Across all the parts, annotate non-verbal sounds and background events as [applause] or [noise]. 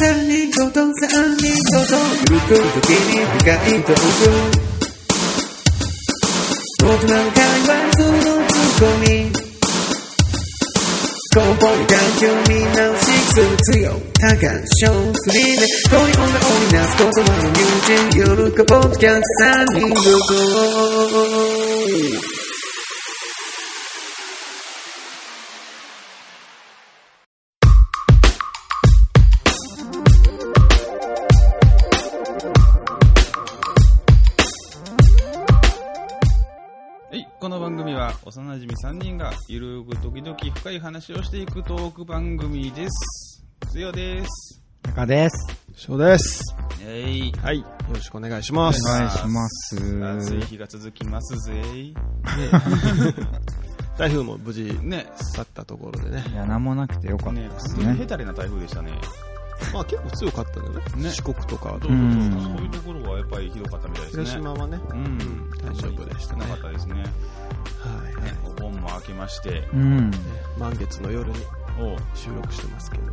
三人ごと三人ごとゆく時に深いトーク大人の会話そのツッコミ根本に環境見直しする強多感症フリーで恋女を織りなす言葉の友人夜かポッドキャスト三人ごと幼馴染3人がゆるく時々深い話をしていくトーク番組です。つよです。中です。翔です。えい。はい。よろしくお願いします。お願いします。暑い日が続きますぜ。[laughs] 台風も無事ね。去ったところでね。いや、なんもなくてよかったねで、す普通にヘね。タレな台風でしたね。まあ結構強かったんだよね。ね四国とか、どうぞどうぞうんそういうところはやっぱりひどかったみたいですね。広島はね。うん。大丈夫でしたねなかったですね。はい。ねお盆も明けまして。うん。満月の夜に収録してますけど。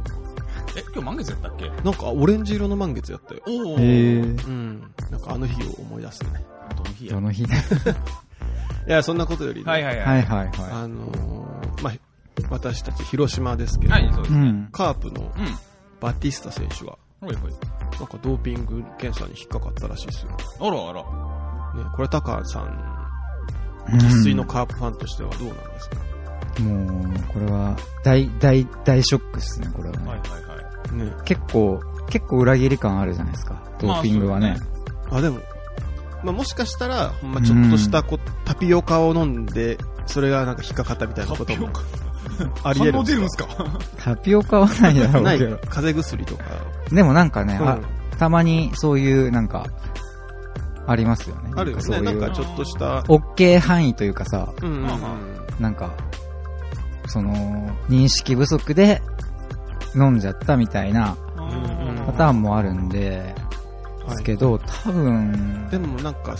え、今日満月やったっけ？なんかオレンジ色の満月やったよ。おお。へえ。うん。なんかあの日を思い出すね。どの日や？どの日？だ [laughs] いや、そんなことよりね。はいはいは。はいいはいはあのー、まあ、私たち広島ですけど、はい、そうでい。すね。うん。カープのうん。バティスタ選手が、ほいほい。なんかドーピング検査に引っかかったらしいですよ。あらあら。ね、これ高橋さん、うん生粋のカープファンとしてはどうなんですか、もう、これは、大、大、大ショックですね、これはね。はいはいはい。ね。結構、結構裏切り感あるじゃないですか。ドーピングはね。あ、でも、まあ、もしかしたら、ほんまちょっとしたこ、タピオカを飲んで、それがなんか引っかかったみたいなことも [laughs] あり得るんですか？か？タピオカはないだろ [laughs] ない。うけど。風邪薬とか。でもなんかね、たまにそういう、なんか、ありますよね。あるよね。そういう。なんかちょっとした、OK 範囲というかさ、なんか、その、認識不足で飲んじゃったみたいなパターンもあるんで、ですけど、多分、でもなんか、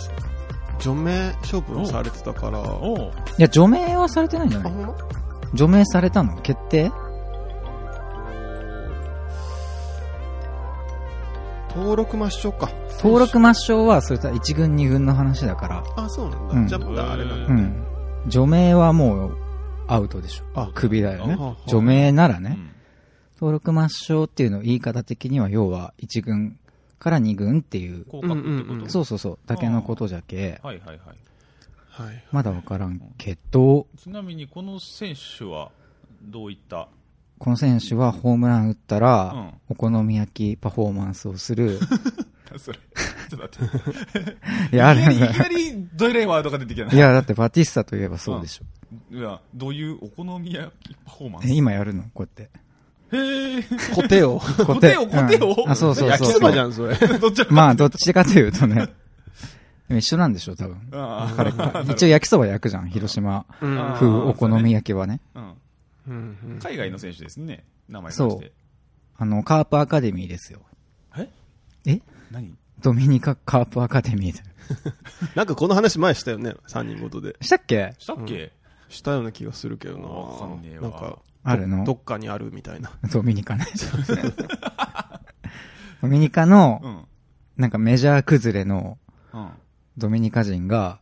除名処分されてたから、いや、除名はされてないんじゃない？除名されたの決定？登録抹消か。登録抹消は、それと1軍2軍の話だから、あ、そうなんだ。うんじゃあまだあれなんだね。うん。除名はもう、アウトでしょ。あクビだよね。除名ならね。うん登録抹消っていうの言い方的には、要は1軍から2軍っていう、うんうんうんそうそうそう、だけのことじゃけ、はいはいはい。はい。まだわからんけど、ちなみにこの選手はどういった？この選手はホームラン打ったら、うんお好み焼きパフォーマンスをする。[laughs] それ。ちょっと待って。[laughs] いや、あるいきなり、いきなりドイレーワードが出てきたな。いや、だってバティスタといえばそうでしょ。いや、どういうお好み焼きパフォーマンス？え、今やるの？こうやって。へえ。コテを。[laughs] コテをコテを？うんあ、そうそう焼きそうそばじゃん、それ。どっちまあ、どっちかというとね。一緒なんでしょ、多分。一応焼きそば焼くじゃん、広島風お好み焼きはね。海外の選手ですね。名前そうとして。あの、カープアカデミーですよ。え？え？何？ドミニカカープアカデミーで。[laughs] なんかこの話前したよね、三人ごとで。したっけ？したっけ？したような気がするけどな。わかんねえわなんか、あるの？どっかにあるみたいな。ドミニカね。[laughs] ドミニカのう、ん。なんかメジャー崩れのうん。ドミニカ人が、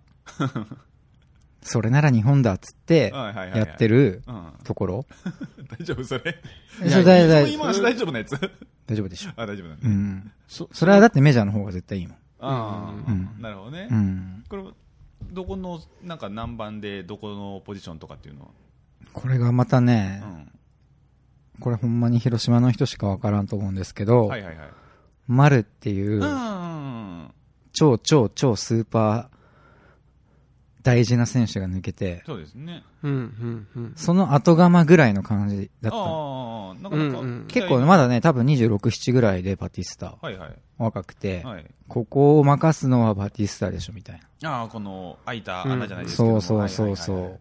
それなら日本だっつって、やってるうん。ところ。[laughs] 大丈夫それ？大その大丈夫なやつ？大丈夫でしょ。あ、大丈夫なんだ。うん。そそれはだってメジャーの方が絶対いいもん。ああ、うんなるほどね。うん。これ、どこの、なんか何番で、どこのポジションとかっていうのは？これがまたねう、ん。これほんまに広島の人しかわからんと思うんですけど、はいはいはい。丸っていうう、ん。超超超スーパー大事な選手が抜けて、そうですね。うん、うん、うん。その後釜ぐらいの感じだったの。ああ、なかなか、うんうん結構まだね、多分26、7ぐらいでバティスタ。はいはい。若くて、はい。ここを任すのはバティスタでしょ、みたいな。ああ、この開いた穴じゃないですけどもそうそうそうはいはいはい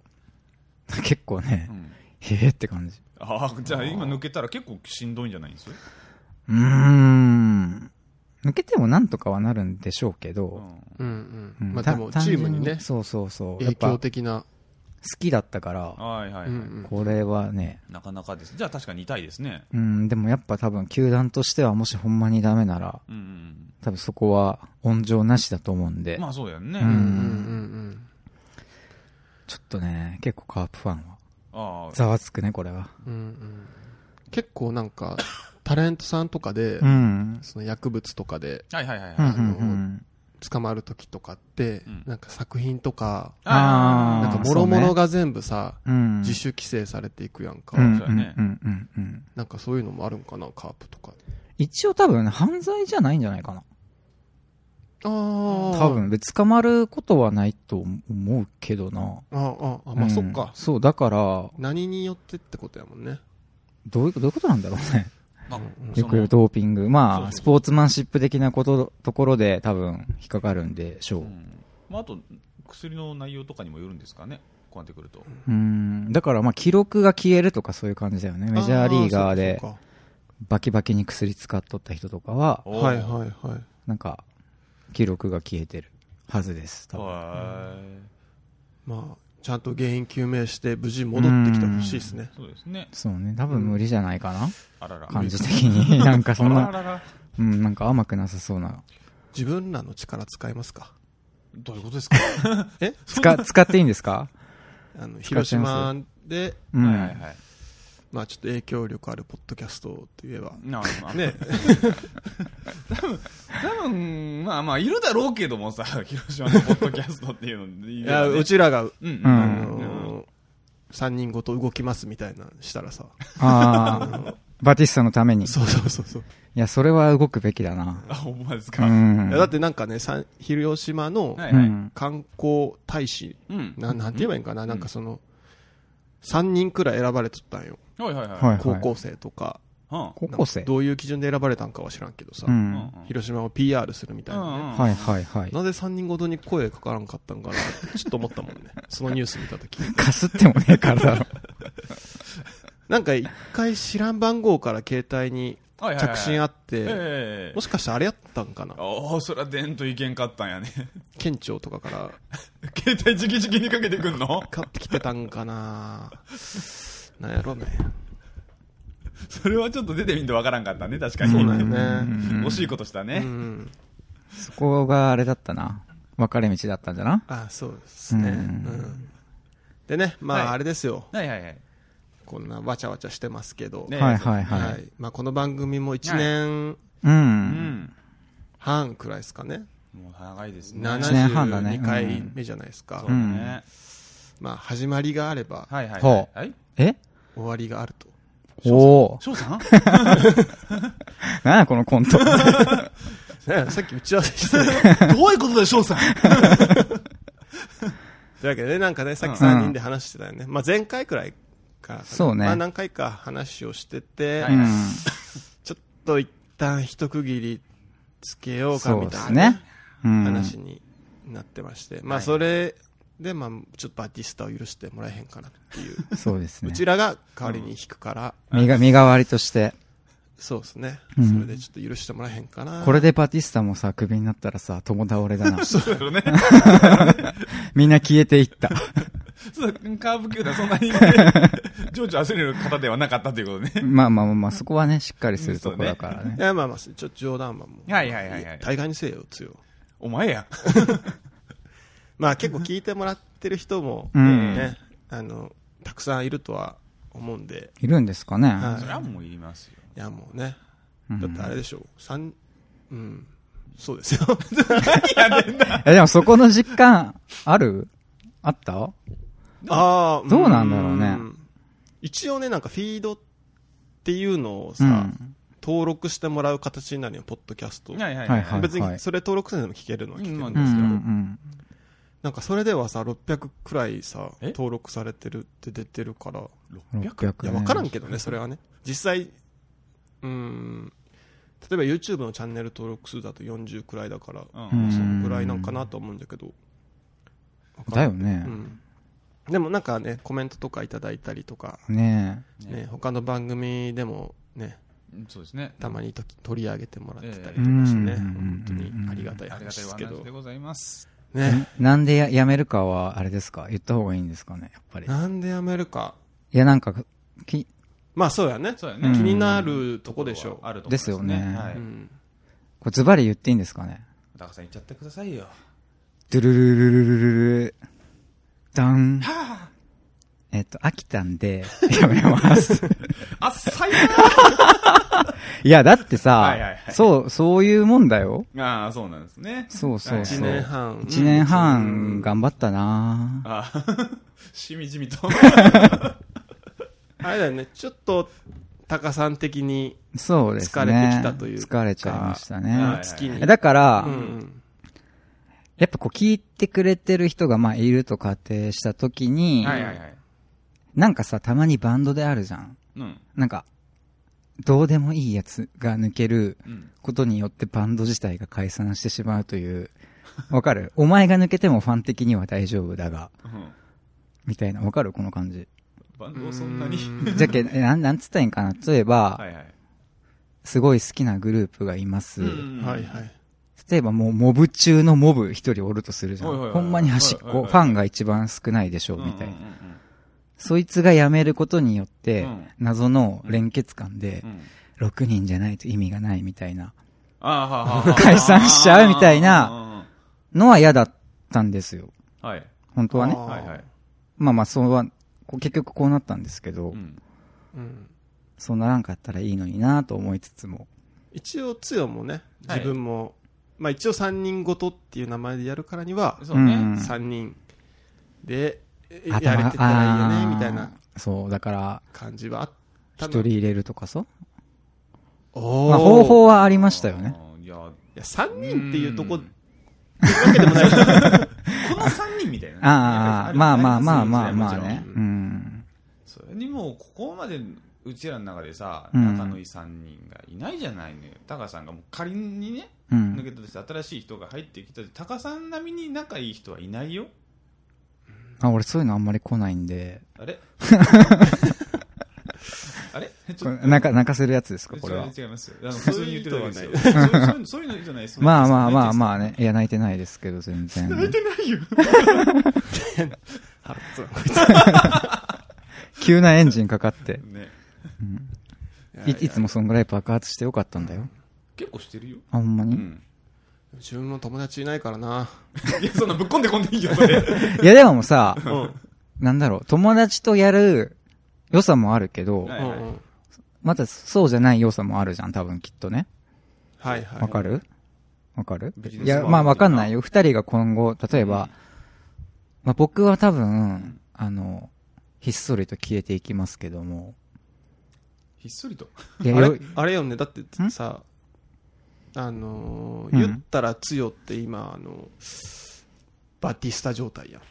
そう。結構ねう、んへえって感じ。ああ、じゃあ今抜けたら結構しんどいんじゃないんです？よ。うーん。抜けてもなんとかはなるんでしょうけど、うん、う。うんんまあでも、たチームにねそうそうそう。影響、的な。きだったから、はいはいはい。これはね、なかなかです。じゃあ確かに痛いですね。うん、でもやっぱ多分球団としてはもしほんまにダメなら、うんうん多分そこは温情なしだと思うんで、うん。まあそうだよね。ううんんうんうんちょっとね、結構カープファンは、ああ。ざわつくね、これは。うんうん結構なんか、タレントさんとかで、うん。その薬物とかではいはいはい。捕まる時とかって、うんなんか作品とか、あーなんか諸々が全部さ、うん。自主規制されていくやんか。うん、うん、そうやねうん、うん、うん。なんかそういうのもあるんかな、カープとか。一応多分犯罪じゃないんじゃないかな。ああ。多。分、で、捕まることはないと思うけどな。ああ、ああ、まあ、うんそっか。そう、だから、何によってってことやもんね。どういう、どういうことなんだろうね。よく言うドーピング。まあ、スポーツマンシップ的なこと、ところで多分引っかかるんでしょう。うんまああと、薬の内容とかにもよるんですかね？こうなってくると。うん。だからまあ、記録が消えるとかそういう感じだよね。メジャーリーガーでバキバキに薬使っとった人とかは、はいはいはい。なんか、記録が消えてるはずです。多分はまあ、ちゃんと原因究明して無事戻ってきてほしいですねい。。そうですね。そうね。多分無理じゃないかな。あらら。感じ的に。[laughs] なんかそんな、あららら。うん、なんか甘くなさそうな。自分らの力使いますか？どういうことですか？え？使、使っていいんですか？あの、広島で、うん。はいはいはい。まあちょっと影響力あるポッドキャストといえば、なあね、[laughs] 多分、まあまあ、いるだろうけどもさ、[laughs] 広島のポッドキャストっていうのいいや、うちらが、うんうん。うあんのー、三人ごと動きますみたいなのしたらさ、ああ、バティスタのために。いそうそうそうそう。や、それは動くべきだな。あ、ほんまですうか。ん。いやだってなんかね、さん広島のはいうはい。ん。観光大使、うん。ななんて言えばいいんかな、なんかその、三人くらい選ばれとったんよ。はいはいはい。はい高校生とか。は高校生？どういう基準で選ばれたんかは知らんけどさ、うあん。広島を PR するみたいなね。はいはいはい。なぜ三人ごとに声かからんかったんかなってちょっと思ったもんね。[laughs] そのニュース見たとき。かすってもねえからだろ。[laughs] なんか一回知らん番号から携帯にはいはいはい着信あって、ええもしかしてあれやったんかな？ああ、そらでんといけんかったんやね。県庁とかから [laughs] 携帯直々にかけてくんの？買ってきてたんかな？なんやろね。それはちょっと出てみんとわからんかったね、確かに。そうなんよね。惜しいことしたうね。ん。そこがあれだったな。分かれ道だったんじゃな？あ、そうですね。うんうんでね、まはいああれですよ。はいはいはい。こんなわちゃわちゃしてますけど。ねはいはいははい。い。まあこの番組も1年う。うんん。半くらいですかね。もう長いですね。1年半だね72回目じゃないですかそう。だね。まあ始まりがあればはいはいほはい。はいえ？終わりがあると。おお。翔さん？なんやこのコント。[laughs] ねさっき打ち合わせしてた [laughs] どういうことだよ、翔さん？[laughs] というわけでね、なんかね、さっき3人で話してたよね。まあ前回くらいかな。そうねまあ何回か話をしてて。[laughs] ちょっと一旦一区切りつけようかみたいな。話になってまして。まあそれで、まあちょっとバティスタを許してもらえへんかなっていう。[laughs] そうですねう。ちらが代わりに引くから、身が、身代わりとして。そうですね。うんそれでちょっと許してもらえへんかな。これでバティスタもさ、クビになったらさ、友倒れだな。[laughs] そうだろうね。みんな消えていった。そうカーブ球団そんなにね、[laughs] 情緒焦れる方ではなかったということね。まあまあまあまあ、そこはね、しっかりするところだからねい。や、まあまあ、ちょっと冗談はもう。はいはいはいはい大概にせえよ、強。お前や。[laughs] まあ結構聞いてもらってる人も、うんね、あの、たくさんいるとは思うんで、いるんですかね。はいそれはもういりますよ。いやもうね、うんだってあれでしょ、三、うん、そうですよ。[laughs] え、でもそこの実感、ある？あった？ああ、どうなんだろうね。ん。一応ね、なんかフィードっていうのをさ、うん。登録してもらう形になるよ、ポッドキャスト。はいはいはいはい別にそれ登録せんでも聞けるのは聞けるんですけど、んなんかそれではさ、600くらいさ、え？登録されてるって出てるから、うん。600 600いや、わからんけどね、それはね。実際、うーん、例えば YouTube のチャンネル登録数だと40くらいだから、うん。うん。そのぐらいなんかなと思うんだけど。だよね。う。ん。でもなんかね、コメントとかいただいたりとか、ねね他の番組でもね、そうですね。たまにと取り上げてもらってたりとかしてね、本当にありがたい話ですけど。ありがたい話でございます。ね。なんでややめるかは、あれですか？言った方がいいんですかね？やっぱり。なんでやめるか。いや、なんか、き、まあそうやね。そうやね。気になるとこでしょう。あるとですよね。はい。これズバリ言っていいんですかね？高さん言っちゃってくださいよ。ドゥルルルルルルル。ダン。えっと、飽きたんで、[laughs] やめます。あっさい [laughs] いや、だってさ、はいはいはいそう、そういうもんだよ。ああ、そうなんですね。そうそうそう。一年半。一年半頑張ったなああ、[laughs] しみじみと。あれだよね、ちょっと、タカさん的に、そうですね。疲れてきたというか疲れちゃいましたはいね。月に。だから、うんうん。やっぱこう聞いてくれてる人がまあいると仮定したときに、はいはいはい。なんかさ、たまにバンドであるじゃん。うん。なんか、どうでもいいやつが抜けるうん。ことによってバンド自体が解散してしまうという、わかる？[laughs] お前が抜けてもファン的には大丈夫だが、うんみたいな、わかる？この感じ。バンドをそんなに？じゃけ、えなん、なんつったらいいんかな？例えば、はいはい。すごい好きなグループがいます。うんはいはい。例えばもうモブ中のモブ一人おるとするじゃん。はいはいはいほんまに端っこ、はいはいはいファンが一番少ないでしょう、みたいな。うんうんそいつが辞めることによってうん、謎の連結感でうんう、ん。6人じゃないと意味がないみたいなああ、はあはあはあ。解散しちゃうみたいなのは嫌だったんですよ。うん。はい。本当はねはいはい。まあまあ、そうは、結局こうなったんですけど、うん。うん。そうならんかったらいいのになと思いつつも。一応、つよもね、はい自分も、まあ一応三人ごとっていう名前でやるからには、そうね。うん三人で、やれてたらいいよね、みたいなそう、だから、感じはあった一人入れるとかさ。おーまあ、方法はありましたよね。いや、いや、三人っていうとこ、うんってわけでもない。[laughs] この三人みたいな。ああ、まあまあまあまあまあね。うん。それにもう、ここまで、うちらの中でさ、うん仲のいい三人がいないじゃないのよ。タカさんがもう仮にね、うん抜けたとして新しい人が入ってきたタカさん並みに仲いい人はいないよ。あ、俺そういうのあんまり来ないんで、あれ？[laughs] あれ？ちょっと。泣か、泣かせるやつですか、これは。違いますよ。あの普通に言ってるだけですよ。そそういうそういうのじゃないです。まあまあまあまあ。あね。いや、泣いてないですけど、全然。泣いてないよ。[laughs] 急なエンジンかかって。ね。いいつもそんぐらい爆発してよかったんだよ。結構してるよ。あ、ほんまに、うん。自分も友達いないからな。[laughs] いや、そんなぶっこんでこんでいいよ、それ。[laughs] いやでもさ、うん。なんだろう、友達とやる良さもあるけど、はいうんうん。またそうじゃない良さもあるじゃん、多分きっとね。はいはい。わかる？わかる？いや、まあわかんないよ。二人が今後、例えば、まあ僕は多分、あの、ひっそりと消えていきますけども、ひっそりと。あよれ、あれよね、だってん？さ、あのーうん言ったら強って今、あの、バティスタ状態やん。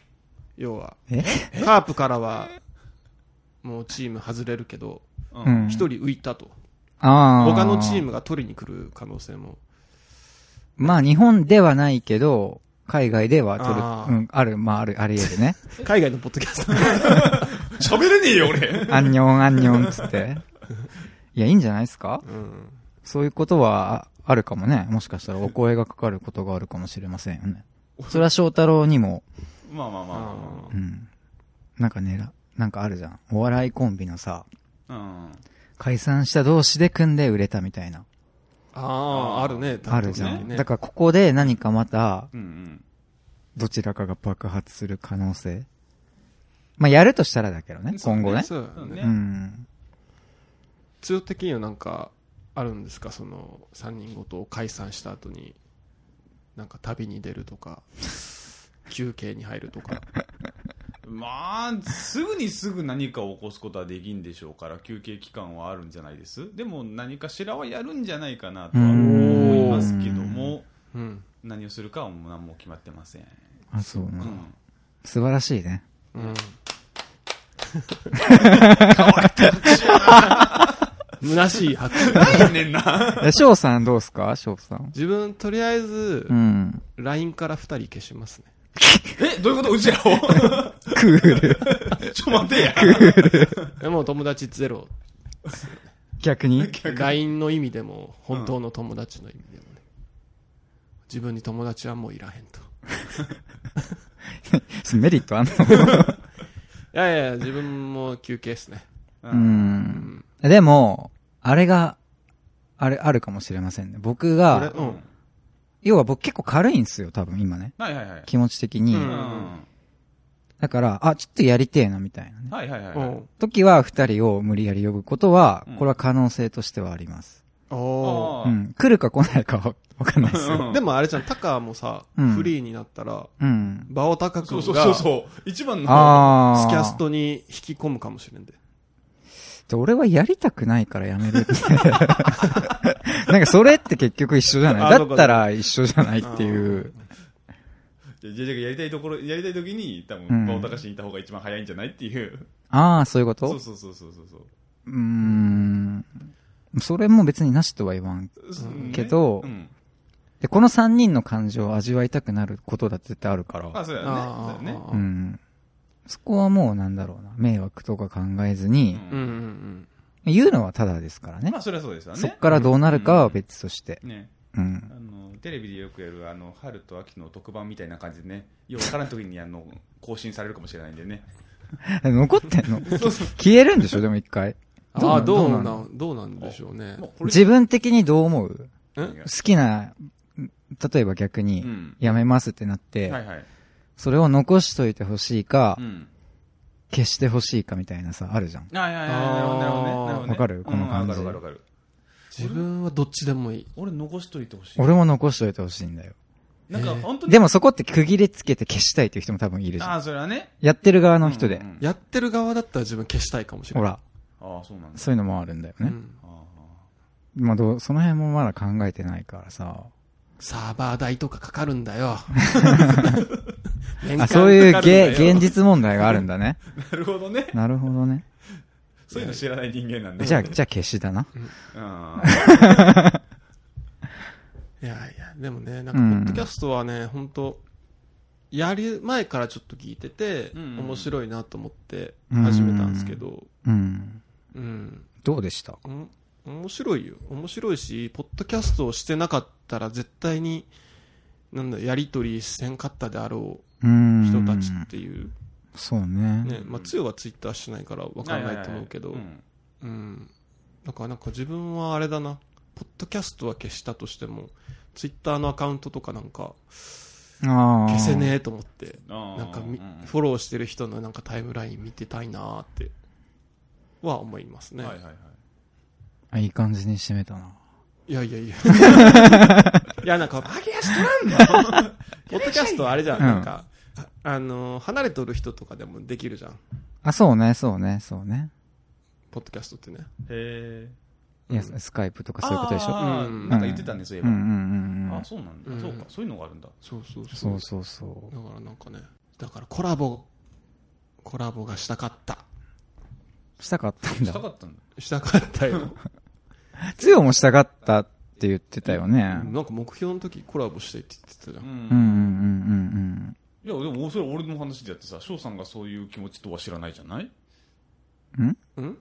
要は、え？カープからは、もうチーム外れるけど、ううん一人浮いたと。ああ。他のチームが取りに来る可能性も。まあ日本ではないけど、海外では取る、あーうん、ある、まあある、あり得るね。[laughs] 海外のポッドキャスト。[laughs] 喋れねえよ、俺。アンニョン、アンニョンつって。[laughs] いや、いいんじゃないですか？うん。そういうことはああるかもね。もしかしたらお声がかかることがあるかもしれませんよね。それは翔太郎にも、まあまあまあまうん。なんかね、らなんかあるじゃん。お笑いコンビのさ、あ。うん。解散した同士で組んで売れたみたいな。ああ、あるね。あるじゃん。ねだからここで何かまた、うんうん。どちらかが爆発する可能性。まあ、やるとしたらだけどね、今後ね。そうだね。そうねうん。強的にはなんか、あるんですか？その、三人ごとを解散した後に、なんか旅に出るとか、休憩に入るとか。[laughs] まあ、すぐにすぐ何かを起こすことはできんでしょうから、休憩期間はあるんじゃないです。でも何かしらはやるんじゃないかなとは思いますけども、うん。何をするかはもう何も決まってません。あ、そうな。うん。素晴らしいね。うん。[laughs] 虚しい拍手。何やねんな。え、翔さんどうすか？翔さん。自分、とりあえずう、ん。LINE から二人消しますね。え、どういうこと？うちらを？クール。ちょ、待てや。でも友達ゼロ。逆に？LINE の意味でも、本当の友達の意味でもね。自分に友達はもういらへんと。[laughs] メリットあんの？いやいやいや、自分も休憩っすね。うう。ん。でも、あれが、あれ、あるかもしれませんね。僕俺が、うん。要は僕結構軽いんですよ、多分今ね。はいはいはい。気持ち的に。ううんん。だから、あ、ちょっとやりてえな、みたいなね。はいはいはい。うん。時は二人を無理やり呼ぶことはうん、これは可能性としてはあります。おうん。来るか来ないかはわかんないですよ。うんーでもあれじゃん、タカもさ、うんフリーになったら、うん。バオタカ君そうが、そうそうそう。一番の。ああ。スキャストに引き込むかもしれんで。で俺はやりたくないからやめるって。[laughs] なんかそれって結局一緒じゃない？あだったら一緒じゃないっていう。じゃあ、じゃあやりたいところ、やりたい時に、多うん分、バオタカシにいた方が一番早いんじゃないっていう。ああ、そういうこと？そうそうそうそうそうそう。ん。それも別になしとは言わん。うんけどうん。で、この三人の感情を味わいたくなることだって絶対あるから。あ、そうやね。そうあやね。ーうん。そこはもうなんだろうな。迷惑とか考えずに、うんうんうん。言うのはただですからねまあ、。それはそうですよね。そっからどうなるかは別として。ね。うんあ。の、テレビでよくやる、あの、春と秋の特番みたいな感じでね、ようわからん時に、あの、更新されるかもしれないんでね。残ってんの？[laughs] 消えるんでしょ？でも一回。ああ、どうななん、どうなんでしょうね。自分的にどう思う？え？好きな、例えば逆うに、ん。やめますってなって、はいはい。それを残しといてほしいか、うん。消してほしいかみたいなさ、あるじゃん。はいはいはい。なるほどね。なるほどね。わかる？この感じうんわかるわかるわかる。自分はどっちでもいい。俺残しといてほしい。俺も残しといてほしいんだよ。なんか本当に。でもそこって区切りつけて消したいっていう人も多分いるじゃん。ああ、それはね。やってる側の人で。うんうんやってる側だったら自分消したいかもしれない。ほら、ああ、そうなんだ。そういうのもあるんだよね。うん。あまあどう、その辺もまだ考えてないからさ。サーバー代とかかかるんだよ。[laughs] あ、そういうかかるんだよげ現実問題があるんだね。あ [laughs] なるほどね。なるほどね。そういうの知らない人間なんで。じゃあ、じゃあ消しだな。うん。[laughs] いやいや、でもね、なんか、ポッドキャストはね、本当やる前からちょっと聞いてて、うん面白いなと思って始めたんですけど、うん。うん。どうでした？うん面白いよ。面白いし、ポッドキャストをしてなかったら絶対に、なんだ、やりとりせんかったであろううん人たちっていう。そうね。ね、まあ、つよはツイッターしてないからわかんないと思うけどうん。だからなんか自分はあれだな、ポッドキャストは消したとしても、ツイッターのアカウントとかなんかああ。消せねえと思って、うんなんかフォローしてる人のなんかタイムライン見てたいなーって、は思いますね。はいはいはい。あいい感じに締めたな。いやいやいや。[laughs] いや、なんか、揚げ足取らんの？[laughs] ポッドキャストはあれじゃんなんか、ああの、離れとる人とかでもできるじゃん。あ、そうね、そうね、そうね。ポッドキャストってね。へいや、うんスカイプとかそういうことでしょあーうんなんか言ってたね、そういえば。うんうんうんうんあ、。そうなんだ。うんそうか、そういうのがあるんだ。そうそうそ。そううそうそう。だからなんかね、だからコラボ、コラボがしたかった。したかったんだした。かったんだ。したかったよ。[laughs] つよもしたかったって言ってたよね。なんか目標の時コラボしてって言ってたじゃ。うんん。うんうんうんいや、でも、それ俺の話でやってさ、翔さんがそういう気持ちとは知らないじゃない？うん？うん？うん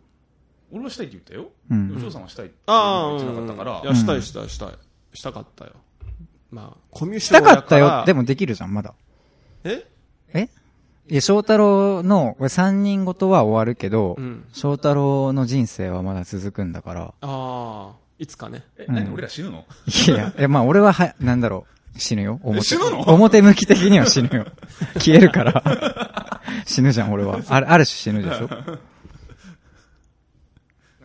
俺はしたいって言ったよ。うんでも翔さんはしたいってああ、言ってなかったからい。や、したいしたいしたい。したかったよ。まあ、コミュしたかったよ。でも。もできるじゃん、まだ。え？え？いや、翔太郎の、これ三人ごとは終わるけどう、ん。翔太郎の人生はまだ続くんだから。ああ、いつかね。え、うん何俺ら死ぬの？いや、え、まあ俺はは、なんだろう。死ぬよ。表。死ぬの？表向き的には死ぬよ。消えるから。死ぬじゃん、俺は。ある、ある種死ぬでしょ？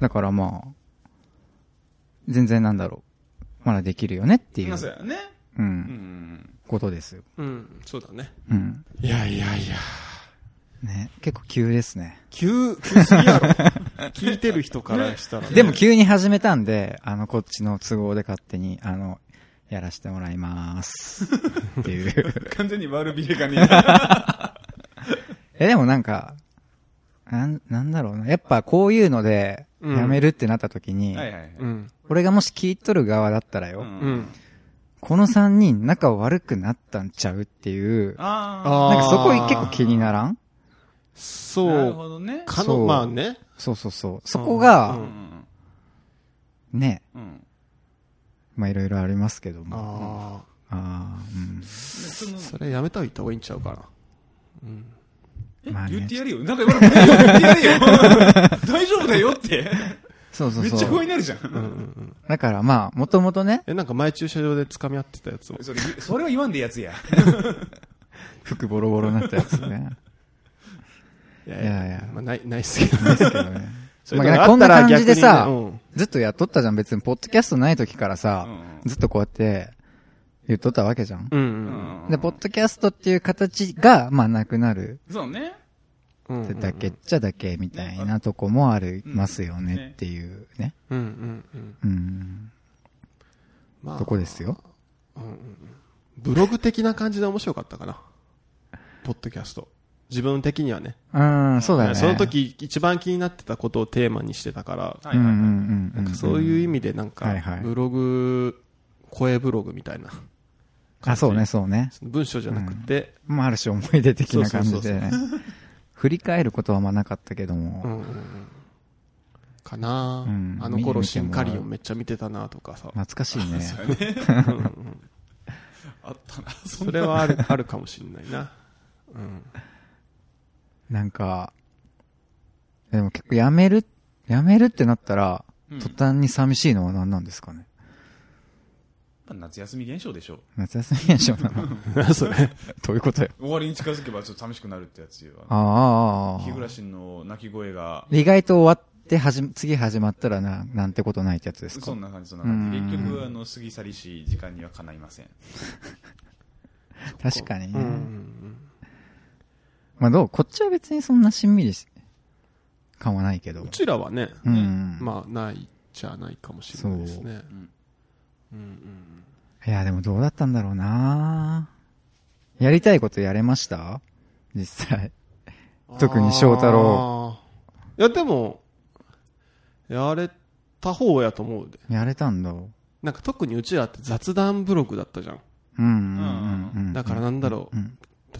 だからまあ、全然なんだろう。まだできるよねっていうまあ、そうやね。う、うんん。ことですよ。うん、そうだね。うん。いやいやいや。ね、結構急ですね。急、急すぎやろ。[laughs] 聞いてる人からしたら、ね。でも急に始めたんで、あの、こっちの都合で勝手に、あの、やらせてもらいます。[laughs] っていう。完全に悪びれがね。[laughs] え、でもなんか、なん、なんだろうな。やっぱこういうので、うんやめるってなった時に。俺がもし聞いとる側だったらよ、うんうん。この三人仲悪くなったんちゃうっていう、ああーなんかそこ結構気にならん？あ。なるそほどねう。。かの、そうまあね。そうそうそう。そこが、ううんん。ね、うん。まあいろいろありますけども。あああ、うん。それやめた方がいいんちゃうかな。うん。えまあね言ってやるよ。なんか今の言ってやれよ。[laughs] 大丈夫だよって。そうそうめっちゃそう。不安になるじゃん。うんうんうん。だからまあ、もともとね、え、なんか前駐車場で掴み合ってたやつを。それ、それは言わんでやつや。[laughs] 服ボロボロになったやつね。いやいやいやまあ、ない、ないっすけど。ですけどね。[laughs] そういうのがまあこんな感じでさ逆にねずっとやっとったじゃん。別に、ポッドキャストない時からさ、うんずっとこうやって言っとったわけじゃん。うん。うんうんで、ポッドキャストっていう形が、まあ、なくなるそうね。うん。うん。だけっちゃだけみたいなとこもありますようんねっていうね。うんうんうん。うん。まあとこですよ。ブログ的な感じで面白かったかな。ポッドキャスト。自分的にはね。うん、そうだよね。その時一番気になってたことをテーマにしてたから、んそういう意味でなんかブログ、声ブログみたいな。あ、そうね、そうね。文章じゃなくて、まあ、ある種思い出的な感じでね。振り返ることはまあなかったけどうんも。うんうん。かな、うんあの頃シンカリオンめっちゃ見てたなとかさ。懐かしいね。[laughs] あったな。そそれはある、あるかもしれないな。うん。なんか、でも結構やめる、やめるってなったら、うん途端に寂しいのは何なんですかね？夏休み現象でしょ。夏休み現象なの？[laughs] それ。どういうことよ？終わりに近づけばちょっと寂しくなるってやつよ。ああ。日暮らしの泣き声が、意外と終わってはじ、次始まったらな、なんてことないってやつですか？そんな感じ、そんな感じ。うん結局、あの、過ぎ去りし時間にはかないません。確かにね。うんうんうん。まあどう？こっちは別にそんなしんみりし感はないけどう。ちらはね、うん。まあ、ないじゃないかもしれないですね。うんうんうんいや、でもどうだったんだろうなやりたいことやれました？実際。特に翔太郎。いや、でも、やれた方やと思うで。やれたんだ。なんか特にうちらって雑談ブログだったじゃん。うんうんうんうん。だからなんだろう。うん。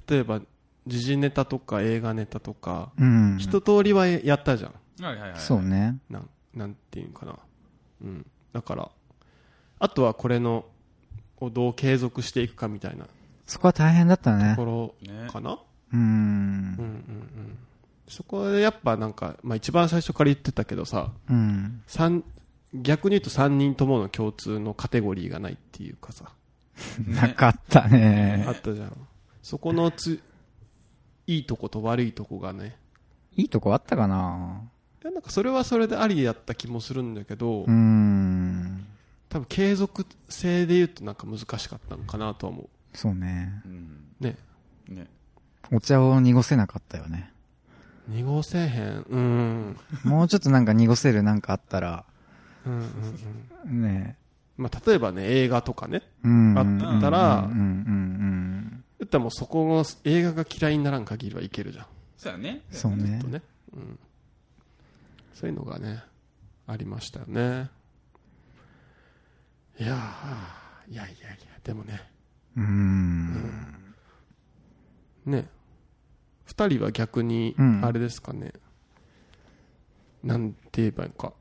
例えば、時事ネタとか映画ネタとか、うん。一通りはやったじゃん。はいはいはい。そうね。なん、なんていうのかな。うん。だから、あとはこれの、をどう継続していくかみたいなそこは大変だったとね。ころね。かな。ううんうんん。うん。そこでやっぱなんか、まあ一番最初から言ってたけどさ、うん。三逆に言うと3人ともの共通のカテゴリーがないっていうかさ、[laughs] なかったねあ。ったじゃん。そこのつ、いいとこと悪いとこがね、いいとこあったかな？いやなんかそれはそれでありやった気もするんだけど、うーん。多分継続性で言うとなんか難しかったのかなとは思そうね。うん。う。ね。ね。お茶を濁せなかったよね。濁せへん。うん。もうちょっとなんか濁せるなんかあったら、うんうんうん。ねまあ例えばね、映画とかね。うん。あったらうんうんうん言ったらもうそこの映画が嫌いにならん限りはいけるじゃん。そうやね。うん。そうね。ね。うん。そういうのがね、ありましたよね。いやー、いやいやいや、でもね、うーん。ね、二人は逆にう、んあれですかね、なんて言えばいいのか、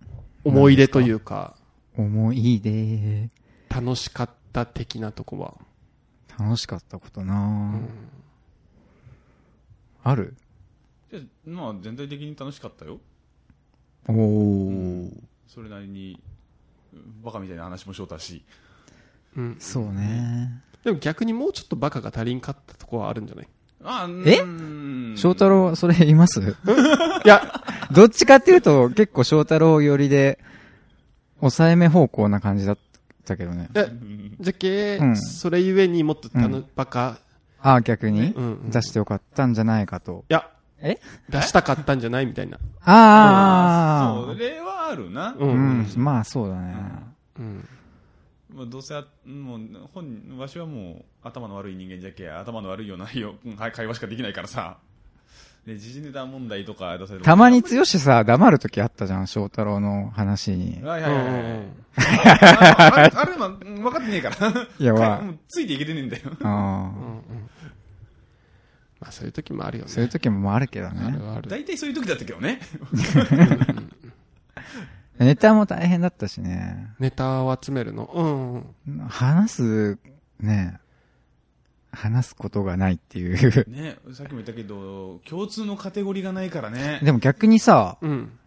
思い出というか、思い出。楽しかった的なとこは、楽しかったことな、うんある？じゃあまあ全体的に楽しかったよ。おー。それなりに、バカみたいな話もしようたし。うん。そうね。でも逆にもうちょっとバカが足りんかったとこはあるんじゃない？あえ？うん翔太郎、それ言います？[laughs] いや、どっちかっていうと、結構翔太郎寄りで、抑えめ方向な感じだったけどね。じゃけ、うんそれゆえにもっとたの、うんバカ、ああ、逆に、うんうん出してよかったんじゃないかと。いや、え？出したかったんじゃないみたいな。[laughs] ああ、それはあるな。う。うんん、まあそうだね。うん。まあ、どうせあ、もう、本人、わしはもう、頭の悪い人間じゃけ、頭の悪いようなはい、会話しかできないからさ。で、時事ネタ問題とか出されたまに剛さ、黙るときあったじゃん、翔太郎の話に。はいはいはいはい。ああれ、あれは分かってねえから。いや、まもうついていけてねえんだよ。あ、あうんあ、うんまあそういう時もあるよね。そういう時もあるけどあね。るある。大体そういう時だったけどね。ネタも大変だったしね。ネタを集めるの。うんうん。話す、ね、話すことがないっていう。ね、さっきも言ったけど、共通のカテゴリーがないからね。でも逆にさ、うん。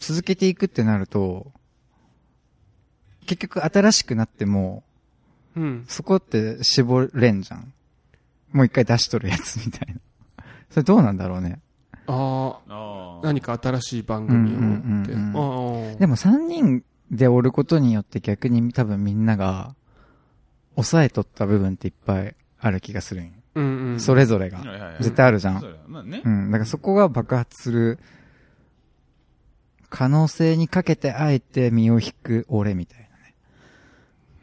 続けていくってなると、結局新しくなっても、うん。そこって絞れんじゃん。もう一回出しとるやつみたいな。それどうなんだろうね。ああ、ああ。何か新しい番組をって。でも3人でおることによって逆に多分みんなが、抑えとった部分っていっぱいある気がするんよ。うんうん。それぞれが。絶対あるじゃんそうだよまあねう。ん。だからそこが爆発する可能性にかけてあえて身を引く俺みたい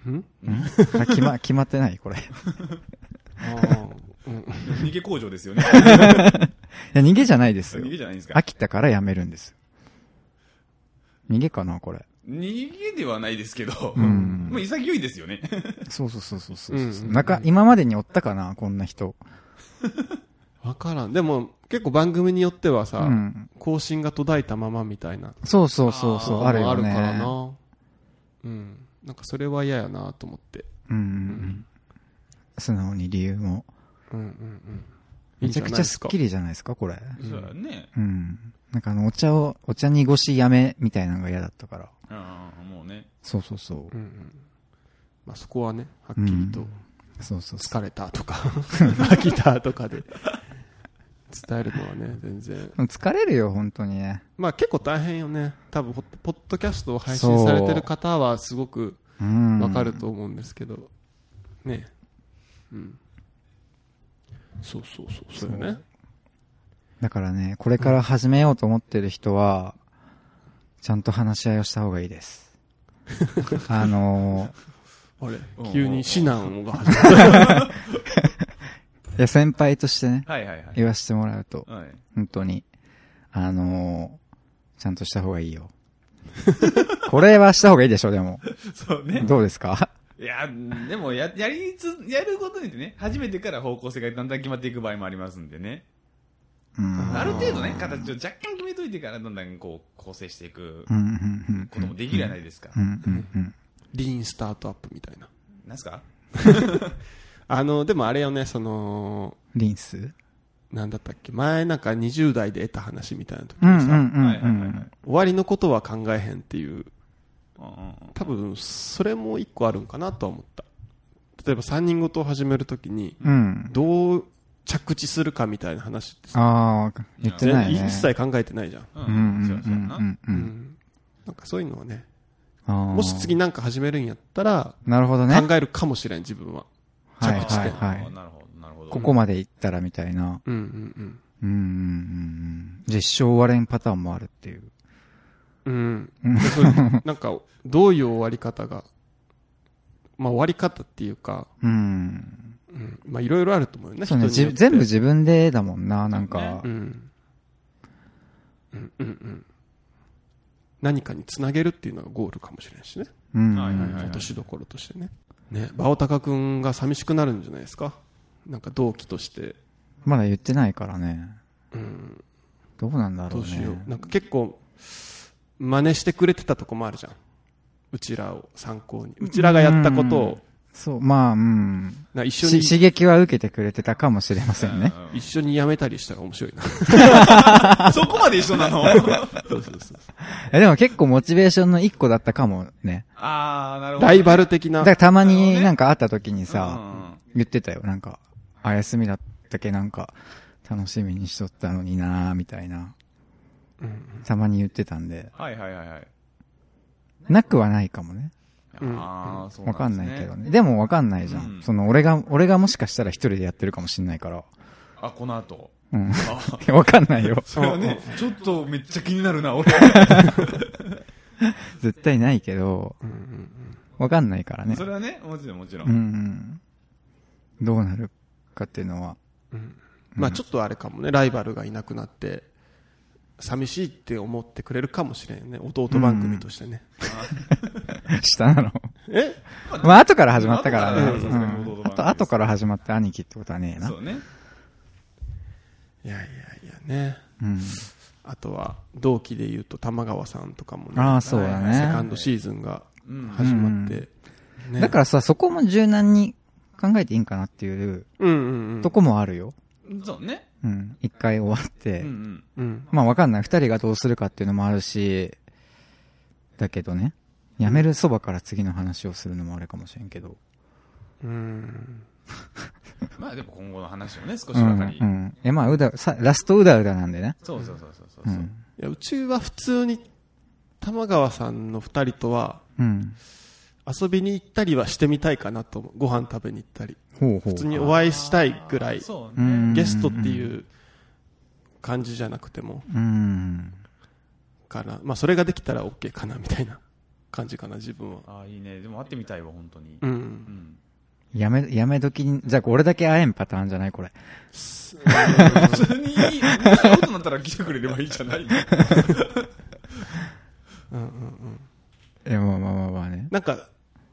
うん？[laughs] な。ん？あ決ま、決まってないこれ。逃げ工場ですよね。[laughs] や、逃げじゃないですよ逃。げじゃないんですか飽。きたからやめるんです。逃げかなこれ。逃げではないですけど、んもう潔いですよね。そうそうそうそうそううんなんか、今までにおったかなこんな人。[laughs] わからん。でも、結構番組によってはさ、うん。更新が途絶えたままみたいな。そうそうそうそう、あるよね。あるからな。うん。なんかそれは嫌やなと思って。うんうんうん。素直に理由も。うんうんうん。めちゃくちゃスッキリ。リじゃないですかこれ。そうだね。うん。なんかあの、お茶を、お茶濁しやめみたいなのが嫌だったから。うん、もうね。そうそうそうう。んうん。まあそこはね、はっきりと、そうそうそ疲れたとか、[laughs] 飽きたとかで、伝えるのはね、全然。う。疲れるよ、本当にね。まあ結構大変よね。多分、ポッポッドキャストを配信されてる方はすごくうん。わかると思うんですけど、ね。うん。そうそうそう、そうよね。だからね、これから始めようと思ってる人は、ちゃんと話し合いをした方がいいです。[laughs] あのあれ？うん急に指南が始まる。ー、[laughs] いや、先輩としてね、はいはいはい。言わせてもらうと、はい。本当に、あのー、ちゃんとした方がいいよ。[laughs] これはした方がいいでしょ、でも。そうね。どうですか？いや、でもや、やりつ、やることによってね、初めてから方向性がだんだん決まっていく場合もありますんでね。うん。ある程度ね、形を若干決めといてからだんだんこう、構成していく。こともできるじゃないですかう。ん、うん、うん。リーンスタートアップみたいな。なんすか？[laughs] あの、でもあれよね、その、リンス？なんだったっけ？前なんか20代で得た話みたいな時にさ、うん。はいはいはいはいうん終わりのことは考えへんっていう、うんうんうん多分それも一個あるんかなとは思った。例えば3人ごとを始めるときに、うん。どう着地するかみたいな話ってさ、ああ、言ってないね。一切考えてないじゃん。うんうん、うん、そううそうやな。ん、うん。ううんんなんかそういうのはね、もし次なんか始めるんやったら、なるほどね。考えるかもしれん、自分は。はい、着地点はい、はいあー。なるほど、なるほど。ここまで行ったらみたいな。うんうんうん、うん、うん。実証終われんパターンもあるっていう。うん。うん。でそういうなんか、どういう終わり方が、まあ終わり方っていうか、うん。うん、まあいろいろあると思うよね、そうね、全部自分でだもんな、なんかう。ん。うんうんうん。何かにつなげるっていうのがゴールかもしれんしね。うん。はいはいはい落としどころとしてね。ね、バオタカ君が寂しくなるんじゃないですか？なんか同期として。まだ言ってないからね。うん。どうなんだろうね。どうしよう。なんか結構、真似してくれてたとこもあるじゃん。うちらを参考に。うちらがやったことを、そう、まあ、うん。な一緒にし、刺激は受けてくれてたかもしれませんね。うん一緒にやめたりしたら面白いな。[laughs] [laughs] そこまで一緒なの？そうそうそうえでも結構モチベーションの一個だったかもね。ああ、なるほど。ライバル的なだから。たまになんか会った時にうさ、ん言ってたよ。なんか、あ、休みだったけ？なんか、楽しみにしとったのになーみたいな。たまに言ってたんで、はいはいはいはい。なくはないかもね。うんああ、そうわかんないけどね。でもわかんないじゃん。うんその、俺が、俺がもしかしたら一人でやってるかもしんないから。あ、この後。うん。あ [laughs] わかんないよ。[laughs] それはね、ちょっとめっちゃ気になるな、俺。[laughs] 絶対ないけど、うんうんわかんないからねそ。れはね、もちろんもちろ。うんんうん。どうなるかっていうのは。うんまあちょっとあれかもね、ライバルがいなくなって、寂しいって思ってくれるかもしれんね。弟番組としてね。下なの。え？まあ、後から始まったからね。後からあと、後から始まって兄貴ってことはねえな。そうね。いやいやいやね。うん。あとは、同期で言うと玉川さんとかもね。ああ、そうだセカンね。ドシーズンがうん。始まって。ねだからさ、そこも柔軟に考えていいんかなっていううん。とこもあるよ。そうね。うん。一回終わって。うんうん。うん。まあわかんない。二人がどうするかっていうのもあるし、だけどね。辞めるそばから次の話をするのもあれかもしれんけど。うん。[laughs] まあでも今後の話をね、少しうん。ばかり。うん。え、まあ、うだ、さ、ラストうだうだなんでね。そうそうそうそうそうう。ん。いや、うちは普通に、玉川さんの二人とは、うん。遊びに行ったりはしてみたいかなと思う。ご飯食べに行ったり。ほうほう。普通にお会いしたいぐらい、そううんね。ゲストっていう感じじゃなくても、うん。かな。まあ、それができたら OK かな、みたいな感じかな、自分は。ああ、いいね。でも会ってみたいわ、本当に。う。うんん。やめ、やめ時に、じゃあ俺だけ会えんパターンじゃないこれ。普通に、会うとなったら来てくれればいいじゃない？[laughs] うんうんうん。え、まあまあまあまあね。なんか、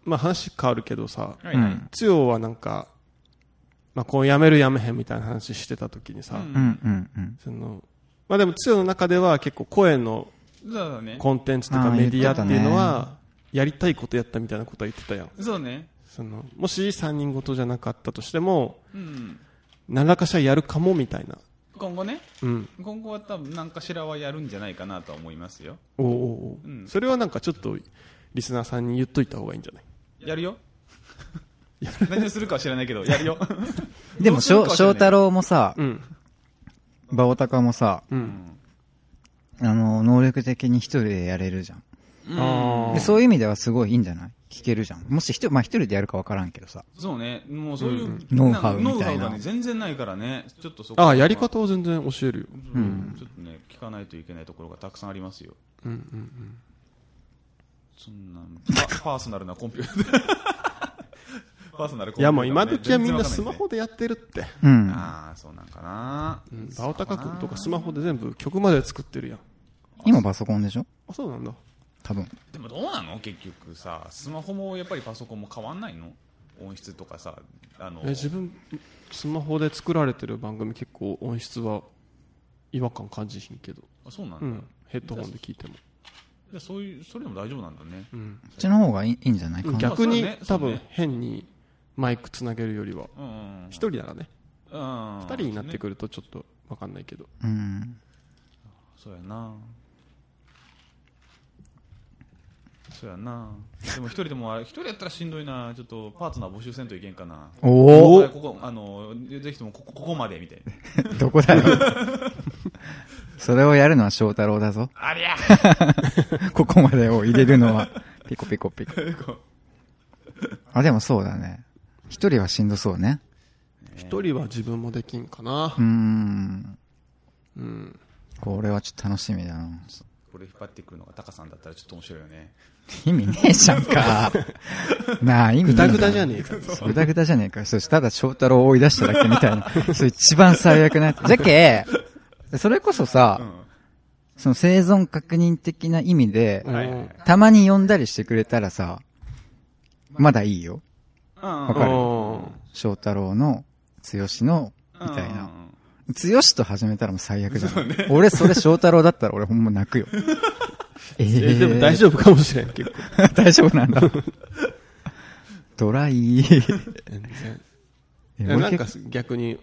まあ話変わるけどさ、はいはい。うんつよはなんか、まあこうやめるやめへんみたいな話してた時にさ。その、まあでもつよの中では結構声の。コンテンツとかメディアっていうの言は、やりたいことやったみたいなことは言ってたやん。そうね。その、もし3人ごとじゃなかったとしても、うん。何らかしらやるかもみたいな。今後ね？うん。今後は多分何かしらはやるんじゃないかなとは思いますよ。おうおうおううんそれはなんかちょっと、リスナーさんに言っといた方がいいんじゃない？やるよ。何をするかは知らないけど、やるよ。[laughs] でも、翔太郎もさ、うん。バオタカもさ、うん。あの、能力的に一人でやれるじゃん。あでそういう意味ではすごいいいんじゃない？聞けるじゃん。もし一人、まあ一人でやるかわからんけどさ。そうね。もうそういう、んノウハウみたいなノウハウがね、全然ないからね。ちょっとそこああ、やり方を全然教えるよ。うん。ちょっとね、聞かないといけないところがたくさんありますよ。うんうんうん。そんな、パパーソナルなコンピューター。パーソナルコンピューター、ね。いやもう今時はみんなスマホでやってるって。うん。ああ、そうなんかな。うん。バオタカ君とかスマホで全部曲まで作ってるやん。今パソコンでしょ？あ、そうなんだ。多分。でもどうなの？結局さ、スマホもやっぱりパソコンも変わんないの？音質とかさ、あの、え、自分、スマホで作られてる番組結構音質は違和感感じひんけど。あそうなんだ。うん。ヘッドホンで聞いても。じゃあそういう、それでも大丈夫なんだね。うん。こっちの方がいいいいんじゃないかな。逆にそうね多分変にマイクつなげるよりは、うんうん。一人ならね、うん。二人になってくるとちょっとわかんないけど。うん。そうやなそうやなでも一人でもあれ [laughs] 一人やったらしんどいなちょっとパートナー募集せんといけんかなおあここあのぜひともここここまでみたいなお [laughs] どこだよ。[laughs] それをやるのは翔太郎だぞ。ありゃここまでを入れるのは、ピコピコピコ。あ、でもそうだね。一人はしんどそうね。一人は自分もできんかなうー。ん。うん。これはちょっと楽しみだな。これ引っ張ってくるのがタカさんだったらちょっと面白いよね意味ねえじゃんか。[laughs] なあ、意味ねえぐだぐだじゃねえか。ぐだぐだじゃねえか。そしただ翔太郎を追い出しただけみたいな。それ一番最悪なやつ。じゃけ、それこそさ、その生存確認的な意味で、うんたまに呼んだりしてくれたらさ、まだいいよ。わわかるうん翔太郎の、剛の、みたいな。剛と始めたらもう最悪じゃん。俺それ翔太郎だったら俺ほんま泣くよ。え [laughs] えーでも大丈夫かもしれん、結構。[laughs] 大丈夫なんだ。ドライ。全然。えいやなんか逆に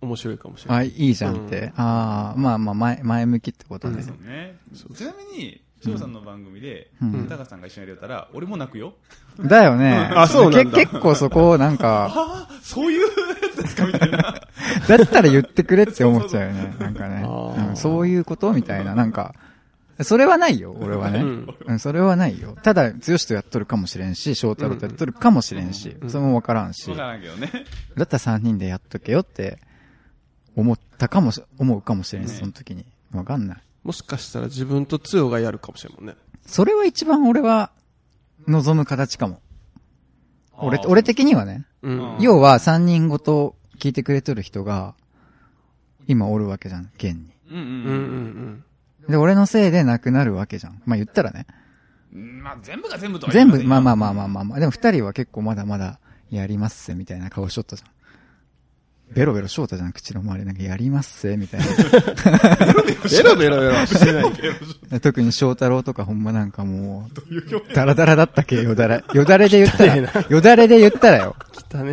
面白いかもしれなあ、い。いいじゃんって。ああ、まあまあ前、前向きってことね。そうねちなみに翔さんの番組でうんタカさんが一緒にやれたら俺も泣くよだよね。[laughs] あそうなんだけ結構そこ、なんか、[laughs] あそういうやつですか？みたいな [laughs] だったら言ってくれって思っちゃうよね。なんかね。そういうことみたいな。なんか、それはないよ、俺はね。うんうん、それはないよ。ただ、剛とやっとるかもしれんし、翔太郎とやっとるかもしれんし、それもわからんし。分かだらんけどねったら3人でやっとけよって、思ったかもし、思うかもしれんし、ねその時に。わかんない。もしかしたら自分とつよがやるかもしれんもんね。それは一番俺は、望む形かも。俺俺的にはね。うん。要は3人ごと聞いてくれとる人が、今おるわけじゃん、現に。うんうんうんうんで、俺のせいで亡くなるわけじゃん。まあ言ったらね。うんまあ全部が全部とは言全部、いまあまあまあまあまあまあ。でも二人は結構まだまだやりますぜ、みたいな顔しとったじゃん。ベロベロ翔太じゃん、口の周りなんかやりますせ、みたいベロベロベロしてない。な。特に翔太郎とかほんまなんかもう、ダラダラだったっけ、よだれ。よだれで言ったら、よだれで言ったらよ。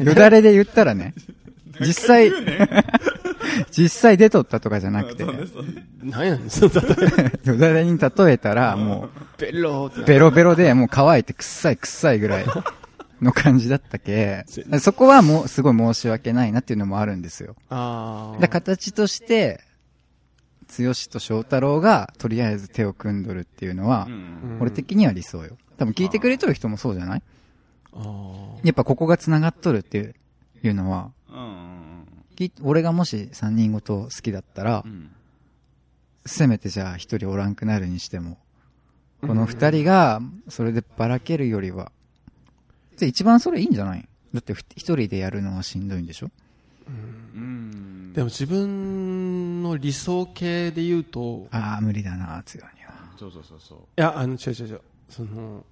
よだれで言ったらね。実際、[laughs] 実際出とったとかじゃなくて、何やねん、その例え。よだれに例えたら、もう、。ベロベロでもう乾いて臭い臭いぐらいの感じだったけ、そこはもう、すごい申し訳ないなっていうのもあるんですよ。あだ形として、剛と翔太郎がとりあえず手を組んどるっていうのは、うん。俺的には理想よ。多分聞いてくれとる人もそうじゃない？やっぱここが繋がっとるっていういうのは、うん。うんき俺がもし三人ごと好きだったらう、ん。せめてじゃあ一人おらんくなるにしても、この二人がそれでばらけるよりは、一番それいいんじゃない？だってふ一人でやるのはしんどいんでしょ？うんでも自分の理想系で言うと、ああ、無理だな、剛には。そうそうそうそういや、あの、違う違う違う。その、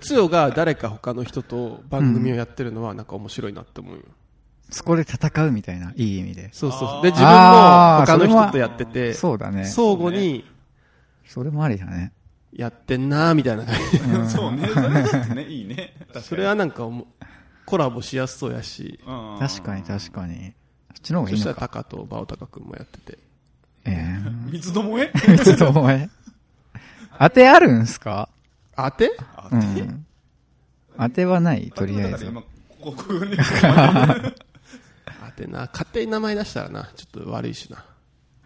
つよが誰か他の人と番組をやってるのはなんか面白いなって思うよ。そこで戦うみたいな、いい意味で。そうそうで、自分も他の人とやってて、そうだね。相互にそれもありだね。やってんなーみたいな感じ。そうねそれだってねいいねそれはなんかもうコラボしやすそうやし、うん確かに確かに。そっちの方がそしたらいいのか。タカとバオタカ君もやってて。え三つどもえ？えちょっとお前。当てあるんすか？当て？あうん。当てはない、とりあえず。[laughs] 当てな。勝手に名前出したらな、ちょっと悪いしな。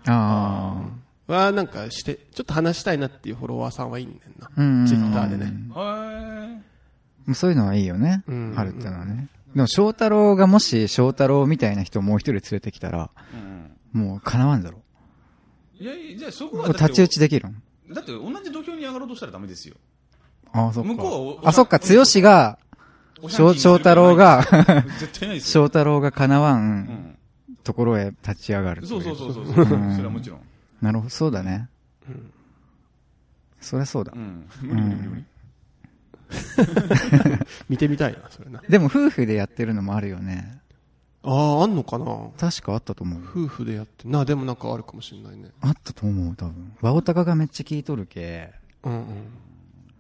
あは、なんかして、ちょっと話したいなっていうフォロワーさんはいいんだよな。あ。うん。ツイッターでね。はもうそういうのはいいよねうん。あるってのはね。でも翔太郎がもし翔太郎みたいな人をもう一人連れてきたら、いうんもう叶わんだろ。いやいやじゃあそこはこれ太刀打ちできるんだって同じ土俵に上がろうとしたらダメですよああ、そっ向こうは。あ、そっか、剛が、翔太郎が翔太郎が叶わうんんところへ立ち上がるそうそうそうそうそれはもちろんなるほど、そうだね。そりゃそうだう。ん無理無理無理無理見てみたいな、それな。でも夫婦でやってるのもあるよね。ああ、あんのかな？確かあったと思う。夫婦でやって。な、でもなんかあるかもしれないね。あったと思う、多分。ワオタカがめっちゃ聞いとるけ、うんうん。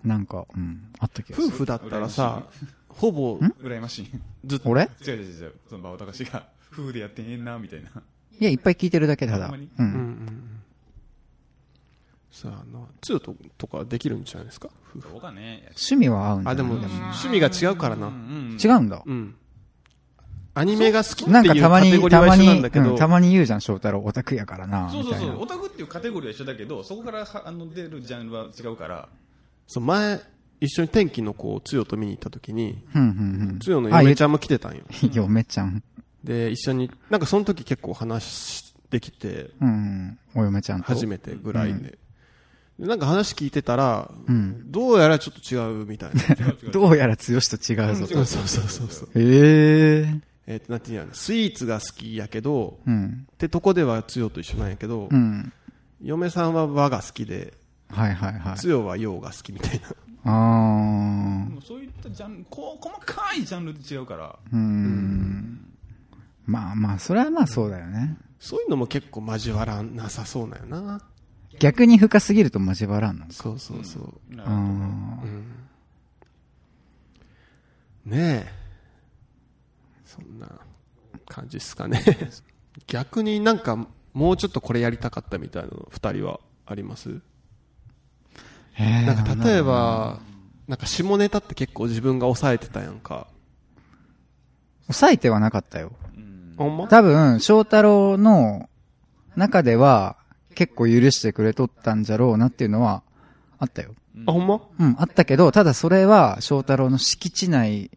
なんか、うん、あった気がする。夫婦だったらさ、ほぼ羨ましいずっと、俺？違う違う違うその馬尾隆が夫婦でやってええなみたいないや、いっぱい聞いてるだけただ。んうんうん。さあな、つよととかできるんじゃないですか？そうかね趣味は合うんだあ、でも、趣味が違うからな。うん違うんだ。うん。アニメが好きってなんいうかたまに、カテゴリーはたまに、一緒なんだけどうん、たまに言うじゃん、翔太郎、オタクやからな、そうそうそみたいうな。オタクっていうカテゴリーは一緒だけどそこからはあの出るジャンルは違うからそう前、一緒に天気の子をつよと見に行った時に、うん、うん、つよのあ嫁ちゃんも来てたんよ。うん。嫁ちゃん。で、一緒に、なんかその時結構話できて、うんうん、お嫁ちゃんと。初めてぐらいで。でなんか話聞いてたら、うん。どうやらちょっと違うみたいな。[laughs] どうやら剛と違うぞと。そうそうそうそう。へえ。えっ、と、なんていうのスイーツが好きやけど、うん。ってとこではつよと一緒なんやけど、うん。嫁さんは和が好きで、はいはいはい。つよは洋が好きみたいな。あー。もうそういったジャンルこう細かいジャンルで違うからうーん。まあまあ、それはまあそうだよね。そういうのも結構交わらなさそうなんよな。逆に深すぎると交わらんの。そうそうそう。なあーねえ。そんな感じっすかね。[laughs] 逆になんか、もうちょっとこれやりたかったみたいなの、二人はあります？なんか例えば、なんか下ネタって結構自分が抑えてたやんか。抑えてはなかったよ。ほんま？多分、翔太郎の中では結構許してくれとったんじゃろうなっていうのはあったよ。あ、ほんま？うん、あったけど、ただそれは翔太郎の敷地内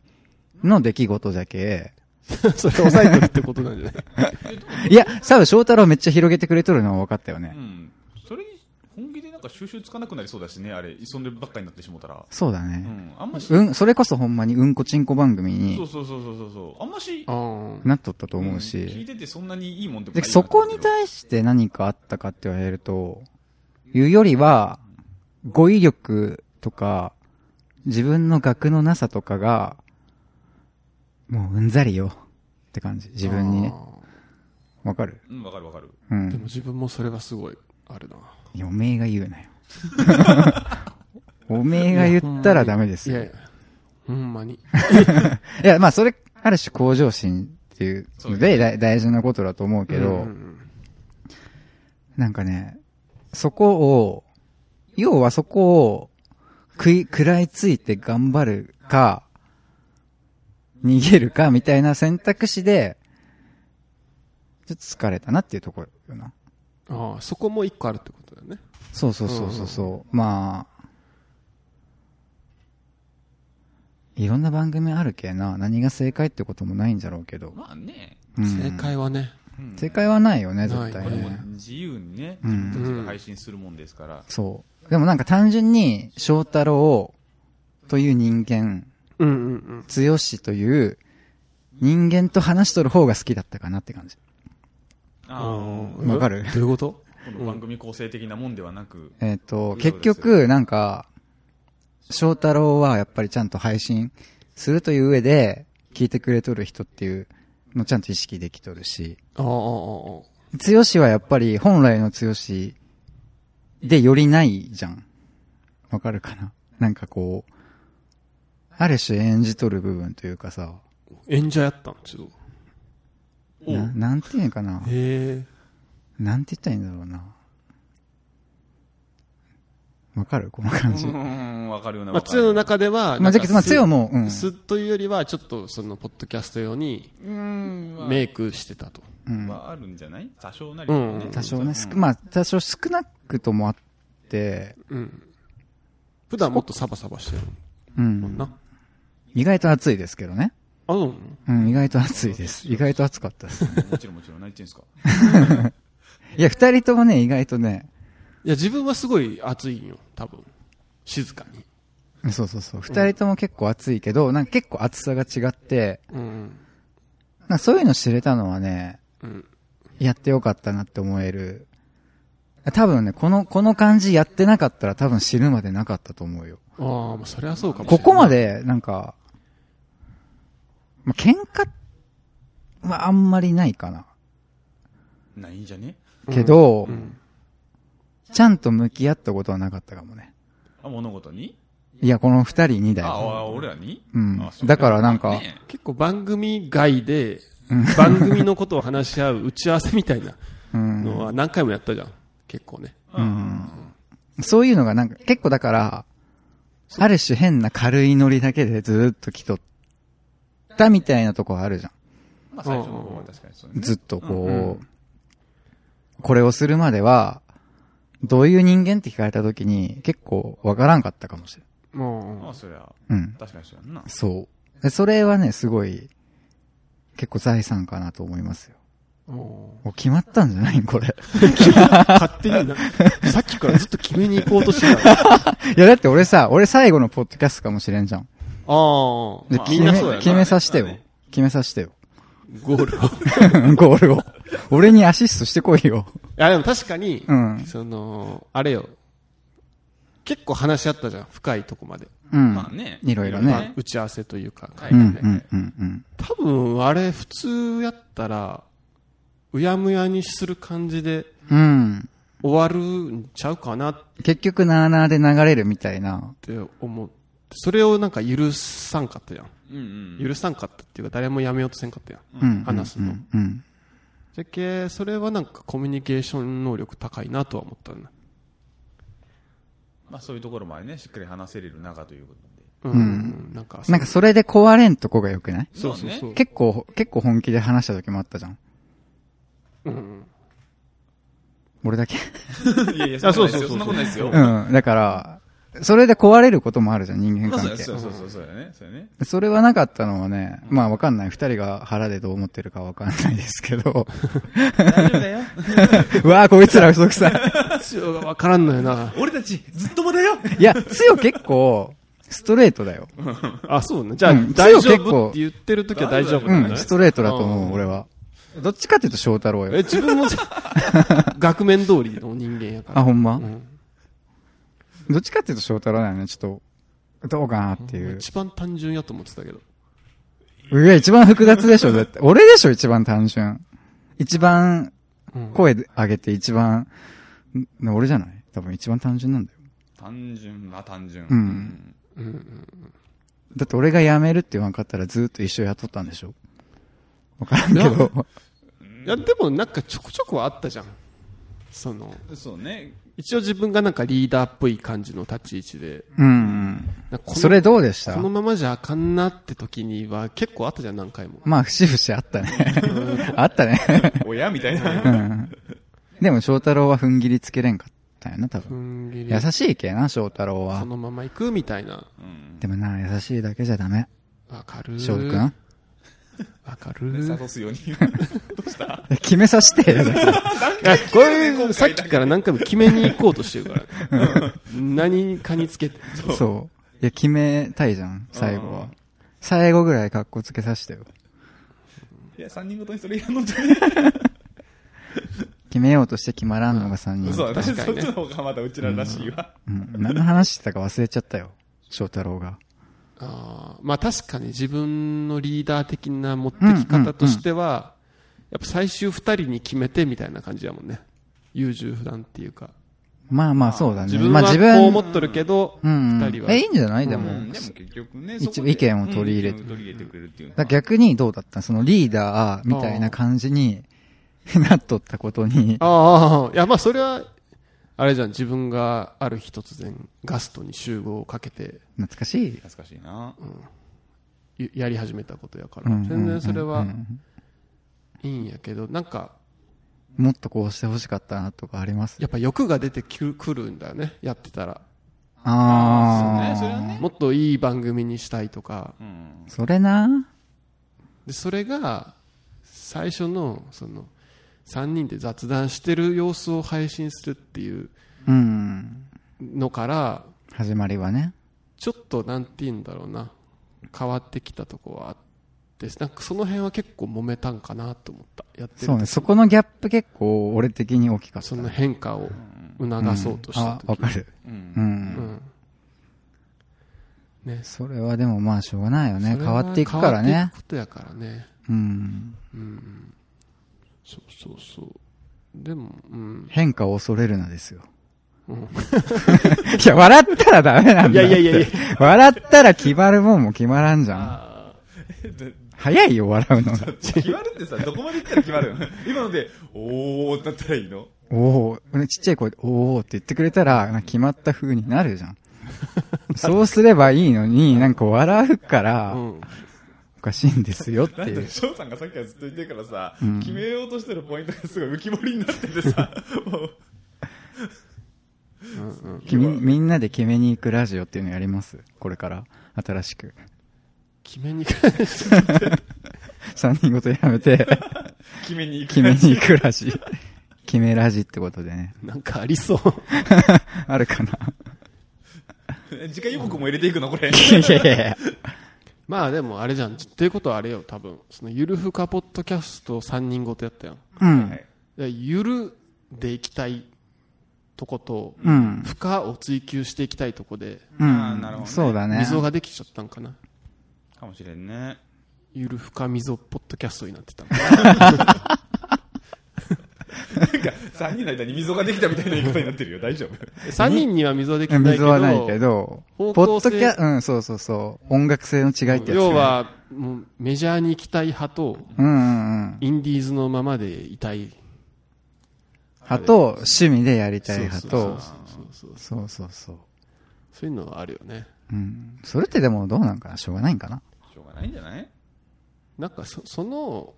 の出来事じゃけ。[laughs] それ抑えてるってことなんじゃない？[laughs] いや、多分翔太郎めっちゃ広げてくれとるのは分かったよね。うんか収集つかなくなりそうだしねあれそんでばっかりになってしもうたらうそうだね。んあんましうん、それこそほんまにうんこちんこ番組そうにそうそうそうそうそうあんましなっとったと思う聞いし。ててそんなにいいもんでもで、ないそこに対して何かあったかって言われると、いうよりは、語彙力とか、自分の学のなさとかが、もううんざりよって感じ。自分にね。わかる？うん、わかるわかる。うん。でも自分もそれはすごいあるな。おめえが言うなよ。[laughs] おめえが言ったらダメですよ。いやいや、ほんまに。[laughs] いや、まあそれ、ある種向上心っていうので大大事なことだと思うけど、うんうんなんかね、そこを、要はそこを食い、食らいついて頑張るか、逃げるかみたいな選択肢で、ちょっと疲れたなっていうところよな。ああ、そこも一個あるってことだよね。そうそうそうそうそう。まあ、いろんな番組あるけな。何が正解ってこともないんじゃろうけど。まあね、うん正解はね。うん正解はないよね、絶対ね。自由にね、うん自分たちで配信するもんですから。そう。でもなんか単純に、翔太郎という人間、うんうんうん。剛という人間と話しとる方が好きだったかなって感じ。あうんわかる？どういうこと？番組構成的なもんではなく、えっ、と、そうです結局、なんか、翔太郎はやっぱりちゃんと配信するという上で、聞いてくれとる人っていうのちゃんと意識できとるし、ああ、ああ、ああ。剛はやっぱり本来の剛でよりないじゃん。わかるかな？なんかこう、ある種演じとる部分というかさ、演者やったんちょっと。ななんていうんかなへえ。なんて言ったらいいんだろうな。わかる？この感じ。うん、わかるようなまあ、つよの中では、まあ、じゃけどまあ、すつよも、うん。すというよりは、ちょっとその、ポッドキャスト用にうん、まあメイクしてたと。うんはあるんじゃない？多少なりねうん多少ね、すうんまあ、多少少なくともあって、うん。普段もっとサバサバしてるうん。な。意外と暑いですけどね。あ、そうなのうん、意外と暑いです。意外と暑かったです。もちろんもちろん、何言ってんすか？[laughs] いや、二人ともね、意外とね、いや、自分はすごい暑いんよ、多分。静かに。そうそうそう。二人とも結構暑いけど、なんか結構暑さが違って、うん。なんかそういうの知れたのはね、うん。やってよかったなって思える。多分ね、この、この感じやってなかったら多分知るまでなかったと思うよ。ああ、まあ、それはそうかもしれない。ここまで、なんか、まあ、喧嘩はあんまりないかな。ないんじゃね？けど、うん。ちゃんと向き合ったことはなかったかもね。あ、物事に？いや、この二人にだあ、よ。あ俺らに？うんだからなんかね結構番組外で、番組のことを話し合う打ち合わせみたいなうん。のは何回もやったじゃん。結構ね。うん。そういうのがなんか、結構だから、ある種変な軽いノリだけでずっと来とったみたいなとこあるじゃん。まあ最初の方は確かにそうね。ずっとこう、これをするまでは、どういう人間って聞かれた時に結構わからんかったかもしれもまあそりゃ、ん。うん。確かにそうやんな。そう。でそれはね、すごい、結構財産かなと思いますよ。う、ももう決まったんじゃないこれ。う勝手にな、[laughs] さっきからずっと決めに行こうとしてた。あ [laughs] いや、だって俺さ、俺最後のポッドキャストかもしれんじゃん。あ、で、まあ決め、みんなそうやな決めさせてよ。決めさせてよ。ゴールを。い [laughs] ゴールを。俺にアシストしてこいよ。や、でも確かに、うん。その、あれよ。結構話し合ったじゃん。深いとこまで。うん。まあね。いろいろまあね。打ち合わせというか。はいうん、うん、うん、うん。多分、あれ普通やったら、うやむやにする感じでうん。終わるんちゃうかなっ結局、なーなーで流れるみたいな。て思う。それをなんか許さんかったやん。うんうん。許さんかったっていうか、誰もやめようとせんかったやん。うん。話すのうん。うん。じゃけ、それはなんかコミュニケーション能力高いなとは思ったんだ。まあそういうところまでね、しっかり話せれる中ということで。うん。なんか、なんかそれで壊れんとこが良くない？そうそうそう。結構、結構本気で話した時もあったじゃん。うん。俺だけ？[laughs] いやいや、あそうそうそうそんなことないですよ。うん。だから、それで壊れることもあるじゃん、人間関係。やそうそうそう、そうやね。そうやね。それはなかったのはね、まあわかんない。二人が腹でどう思ってるかわかんないですけど。大丈夫だよ。う [laughs] わぁ、こいつら嘘くさい。強がわからんのよな。俺たち、ずっともだよいや、つよ結構、ストレートだよ。あ、そうね。じゃあ、うん大丈強結構夫って言ってる時は大丈夫うん、なんだねストレートだと思う俺は。どっちかっていうと翔太郎え、よ。自分もさ、[laughs] 額面通りの人間やから。あ、ほんま？うんどっちかっていうと翔太郎だよね、ちょっと、どうかなっていう。一番単純やと思ってたけど。うわ、一番複雑でしょ、だって。俺でしょ、一番単純。一番うん声上げて一番、ん俺じゃない？多分一番単純なんだよ。単純な単純。うんうんうんだって俺が辞めるって言わんかったらずっと一緒雇ったんでしょ？わからんけど。いや、でもなんかちょくちょくはあったじゃん。その、そうね。一応自分がなんかリーダーっぽい感じの立ち位置で、うんうん。それどうでした？このままじゃあかんなって時には結構あったじゃん、何回も。まあ、節々あったね。あったね。親みたいな。うん。でも翔太郎は踏ん切りつけれんかったよな、多ふ分。んぎり優しいけな、翔太郎はそ。のまま行くみたいな。うん。でもな、優しいだけじゃダメ。わかる翔くん？わかる諭すように。決めさせてこれ、さっきから何回も決めに行こうとしてるから。何かにつけて。そう。いや、決めたいじゃん、最後は。最後ぐらい格好つけさせてよ。いや、三人ごとにそれやんのってね？決めようとして決まらんのが3人。そう、私そっちの方がまだうちららしいわ。うん。何の話してたか忘れちゃったよ。翔太郎が。あーまあ確かに自分のリーダー的な持ってき方としては、やっぱ最終二人に決めてみたいな感じやもんね。優柔不断っていうか。まあまあそうだね。自分はこまあ自分、う思っとるけど、うんうん二人は。え、いいんじゃない？でも。うんでも結局ね、一意見を取り入れてうん意見を取り入れてくれるっていう逆にどうだった？そのリーダーみたいな感じに [laughs] なっとったことに。ああ、いやまあそれは、あれじゃん、自分がある日突然ガストに集合をかけて懐かしい。懐かしいな。ややり始めたことやから、うん全然それはうんうんいいんやけど、なんか、もっとこうしてほしかったなとかあります？やっぱ欲が出てくくるんだよね、やってたら。ああ。そうねそれはねもっといい番組にしたいとか、うん。それな。でそれが最初のその3人で雑談してる様子を配信するっていううん。のから始まりはね。ちょっとなんて言うんだろうな変わってきたとこはあってなんかその辺は結構揉めたんかなと思ったやってるそうね。そこのギャップ結構俺的に大きかった。その変化を促そうとしたあ、時わかる。う。うん。うんんねそれはでもまあしょうがないよね。変わっていくからね変わっていく。ことやからねうん。うんそうそうそうでもうん変化を恐れるなですよ。うん [laughs] いや、笑ったらダメなんだ。いやいやいやいや。笑ったら決まるもんも決まらんじゃん。あ早いよ、笑うのが。[laughs] 決まるってさ、どこまで行ったら決まるの？[laughs] 今ので、おーってなったらいいの？おおちっちゃい声で、おおって言ってくれたら、決まった風になるじゃん。そうすればいいのに、なんか笑うから、ーうおんかしいんですよってだっていう。[laughs] 翔さんがさっきからずっと言ってるからさ、うん決めようとしてるポイントがすごい浮き彫りになっててさ、[laughs] もううんうんきみみんなで決めに行くラジオっていうのやります？これから。新しく。決めに三人ごとやめて、決めに行く。決めに行くラジ。決めラジってことでね。なんかありそう。[laughs] あるかな次回予告も入れていくのこれ。いやいやいやまあでもあれじゃん。っていうことはあれよ、多分。そのゆるふかポッドキャスト3人ごとやったやん。うん。ゆるでいきたいとこと、うん。負荷を追求していきたいとこで、うあーなるほど。そうだね。溝ができちゃったんかな。かもしれんね。ゆるふか溝ポッドキャストになってたんか [laughs] なんか、3人の間に溝ができたみたいな言い方になってるよ。大丈夫3人には溝はできてないけど、溝はないけど、ポッドキャ、うん、そうそうそう。音楽性の違いってやつ、ね。要、は、もうメジャーに行きたい派と、うんうんうん。インディーズのままでいたい派と、趣味でやりたい派と、そうそうそうそうそうそう。そういうのはあるよね。うん。それってでもどうなんかな？しょうがないんかな？しょうがないんじゃない？なんかそその、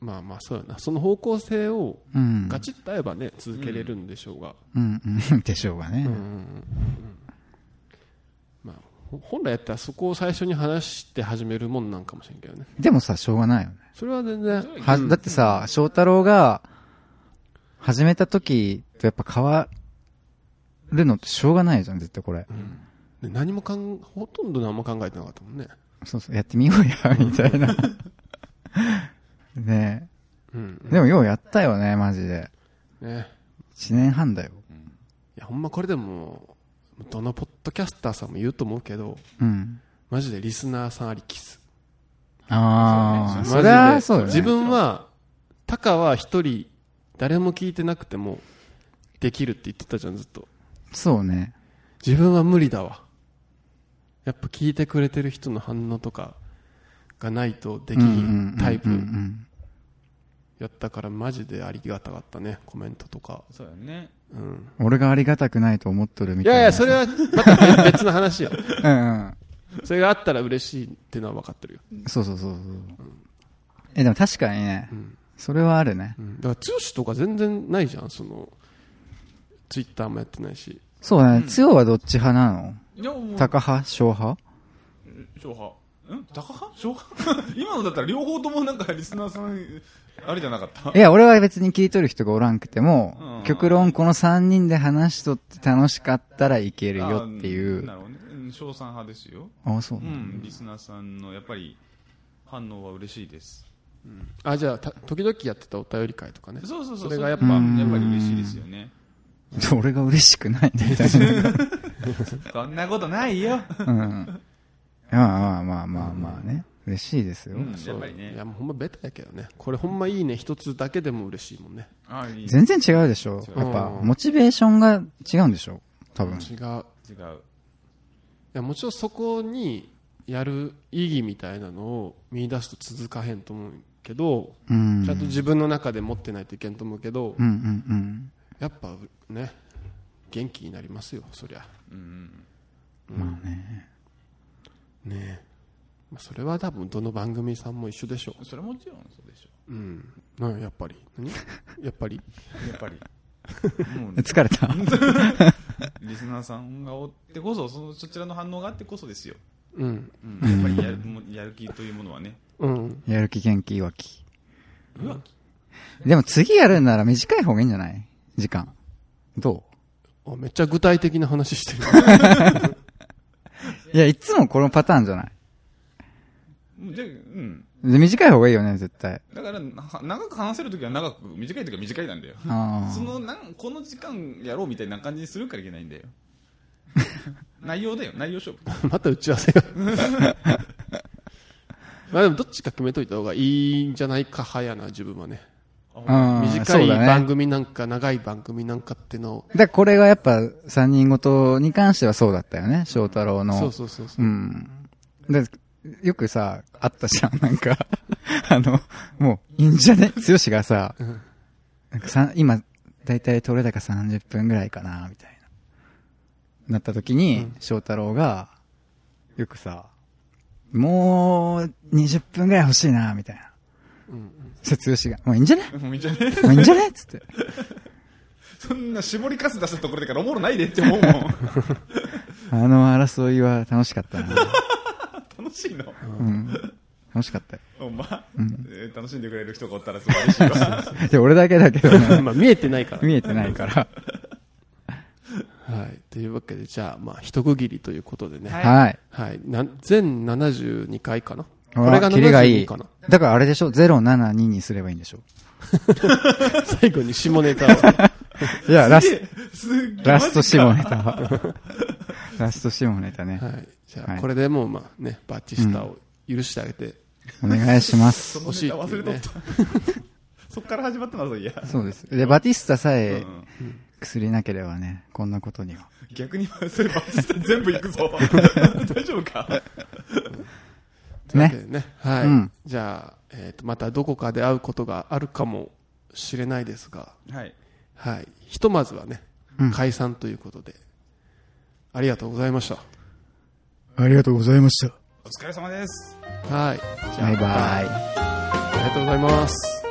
まあまあそうやな、その方向性をうん。ガチッと合えばね、続けれるんでしょうが。うん、うん。[laughs] でしょうがね。うんうんうんうんまあ、ほ本来やったらそこを最初に話して始めるもんなんかもしれんけどね。でもさ、しょうがないよね。それは全然。は、だってさ、翔太郎が、始めた時とやっぱ変わるのってしょうがないじゃん、絶対これ。で何もかん、ほとんど何も考えてなかったもんね。そうそう、やってみようや、みたいな。[laughs] ねうん。え。でもようやったよね、マジで。ね。一年半だよ。いや、ほんまこれでも、どのポッドキャスターさんも言うと思うけど、うん。マジでリスナーさんありきっす。ああ、そりゃそうよね。自分は、タカは一人誰も聞いてなくてもできるって言ってたじゃんずっとそうね。自分は無理だわやっぱ聞いてくれてる人の反応とかがないとできひんタイプうんうんうんやったからマジでありがたかったねコメントとか。そうやね。うん。うん俺がありがたくないと思っとるみたいな。いやいやそれはまた別の話よ [laughs] うんうん。それがあったら嬉しいっていうのは分かってるよ、そうそうそうそう。え、でも確かにね、ん。それはあるね。うん、だから剛とか全然ないじゃんそのツイッターもやってないし。そうだね、つよはどっち派なの？いや、もう、タカ派？小派？小派。ん？タカ派？小派？[laughs] 今のだったら両方ともなんかリスナーさん、あれじゃなかった？いや、俺は別に聞いとる人がおらんくても、うん極論この3人で話しとって楽しかったらいけるよっていう。あなるほどね。うん小さん派ですよ。あ、そうう。ん、リスナーさんのやっぱり反応は嬉しいです。あじゃあた時々やってたお便り会とかねそうそうそう。それがやっぱやっぱり嬉しいですよね。俺が嬉しくないみたいそんなことないよ。な。うん。まあまあまあまあまあね。嬉しいですよ。うん、やっぱりねいや。もうほんまベタやけどねこれほんまいいね一つだけでも嬉しいもんねあいい全然違うでしょ。やっぱ、うんモチベーションが違うんでしょ多分。違うい違う。やもちろんそこにやる意義みたいなのを見出すと続かへんと思うけど、うん。ちゃんと自分の中で持ってないといけんと思うけど、うんうんうん。やっぱね元気になりますよそりゃうん。まあね。ねえ、まあ、それは多分どの番組さんも一緒でしょそれはもちろんそうでしょ。う。うん。なんやっぱり。何？[laughs] やっぱり？やっぱり。[laughs] もう疲れた。[laughs] リスナーさんがおってこそ、そのそちらの反応があってこそですよ。うん。うん、やっぱりやるやる気というものはね。うん。やる気元気いわき。うわでも次やるんなら短い方がいいんじゃない？時間。どあめっちゃ具体的な話してる。ういや、いつもこのパターンじゃない？じゃあうん。で短い方がいいよね、絶対。だから、な長く話せるときは長く、短いときは短いなんだよ。あ [laughs] そのなん、この時間やろうみたいな感じにするからいけないんだよ。[laughs] 内容だよ、内容勝負。[laughs] また打ち合わせがまあでもどっちか決めといた方がいいんじゃないか派やな自分はねあ。短い番ね。組なんか長い番組なんかってのをだからこれがやっぱ三人ごとに関してはそうだったよね、翔太郎の。そうそうそうそうう、ん。で、よくさ、あったじゃん、[laughs] なんか、あの、もう、いいんじゃね？剛がさ、んなんかさ、今、だいたい取れ高30分ぐらいかな、みたいな。なった時に、翔太郎が、よくさ、もう、20分ぐらい欲しいな、みたいな。うんそしたら剛が、もういいんじゃね？もういいんじゃね？もういいんじゃね？つって。[laughs] そんな絞りかす出したところでからおもろないでって思うもん。[laughs] あの争いは楽しかったな。楽しいの？うん。楽しかったよ。ほんま、えー楽しんでくれる人がおったらすごい嬉しいわ。[laughs] で、俺だけだけどね、[laughs] まあ見えてないから見えてないから。はいというわけでじゃあまあ一区切りということでねははい。はい、な全72回かな？ここれがキリがい72いかな？だからあれでしょ ?072 にすればいいんでしょ？[laughs] 最後に下ネタをいや、ラスすっげえラスト下ネタ。ラスト下ネタね。はいじゃあはい。これでもうまあねバチスタを許してあげて。お願いします。そのネタ忘れとった。[laughs] そっから始まったな、そういや。そうです。で、バティスタさうえん。薬なければね、こんなことには。逆にそれバチスタ全部いくぞ。[laughs] 大丈夫か？というわけでね。はい、うん。じゃあ、えー、とまたどこかで会うことがあるかもしれないですが。はい。はい。ひとまずはね、うん。解散ということで。ありがとうございましありがとうございました。お疲れ様です。たはいじゃあバイバイ。ありがとうございます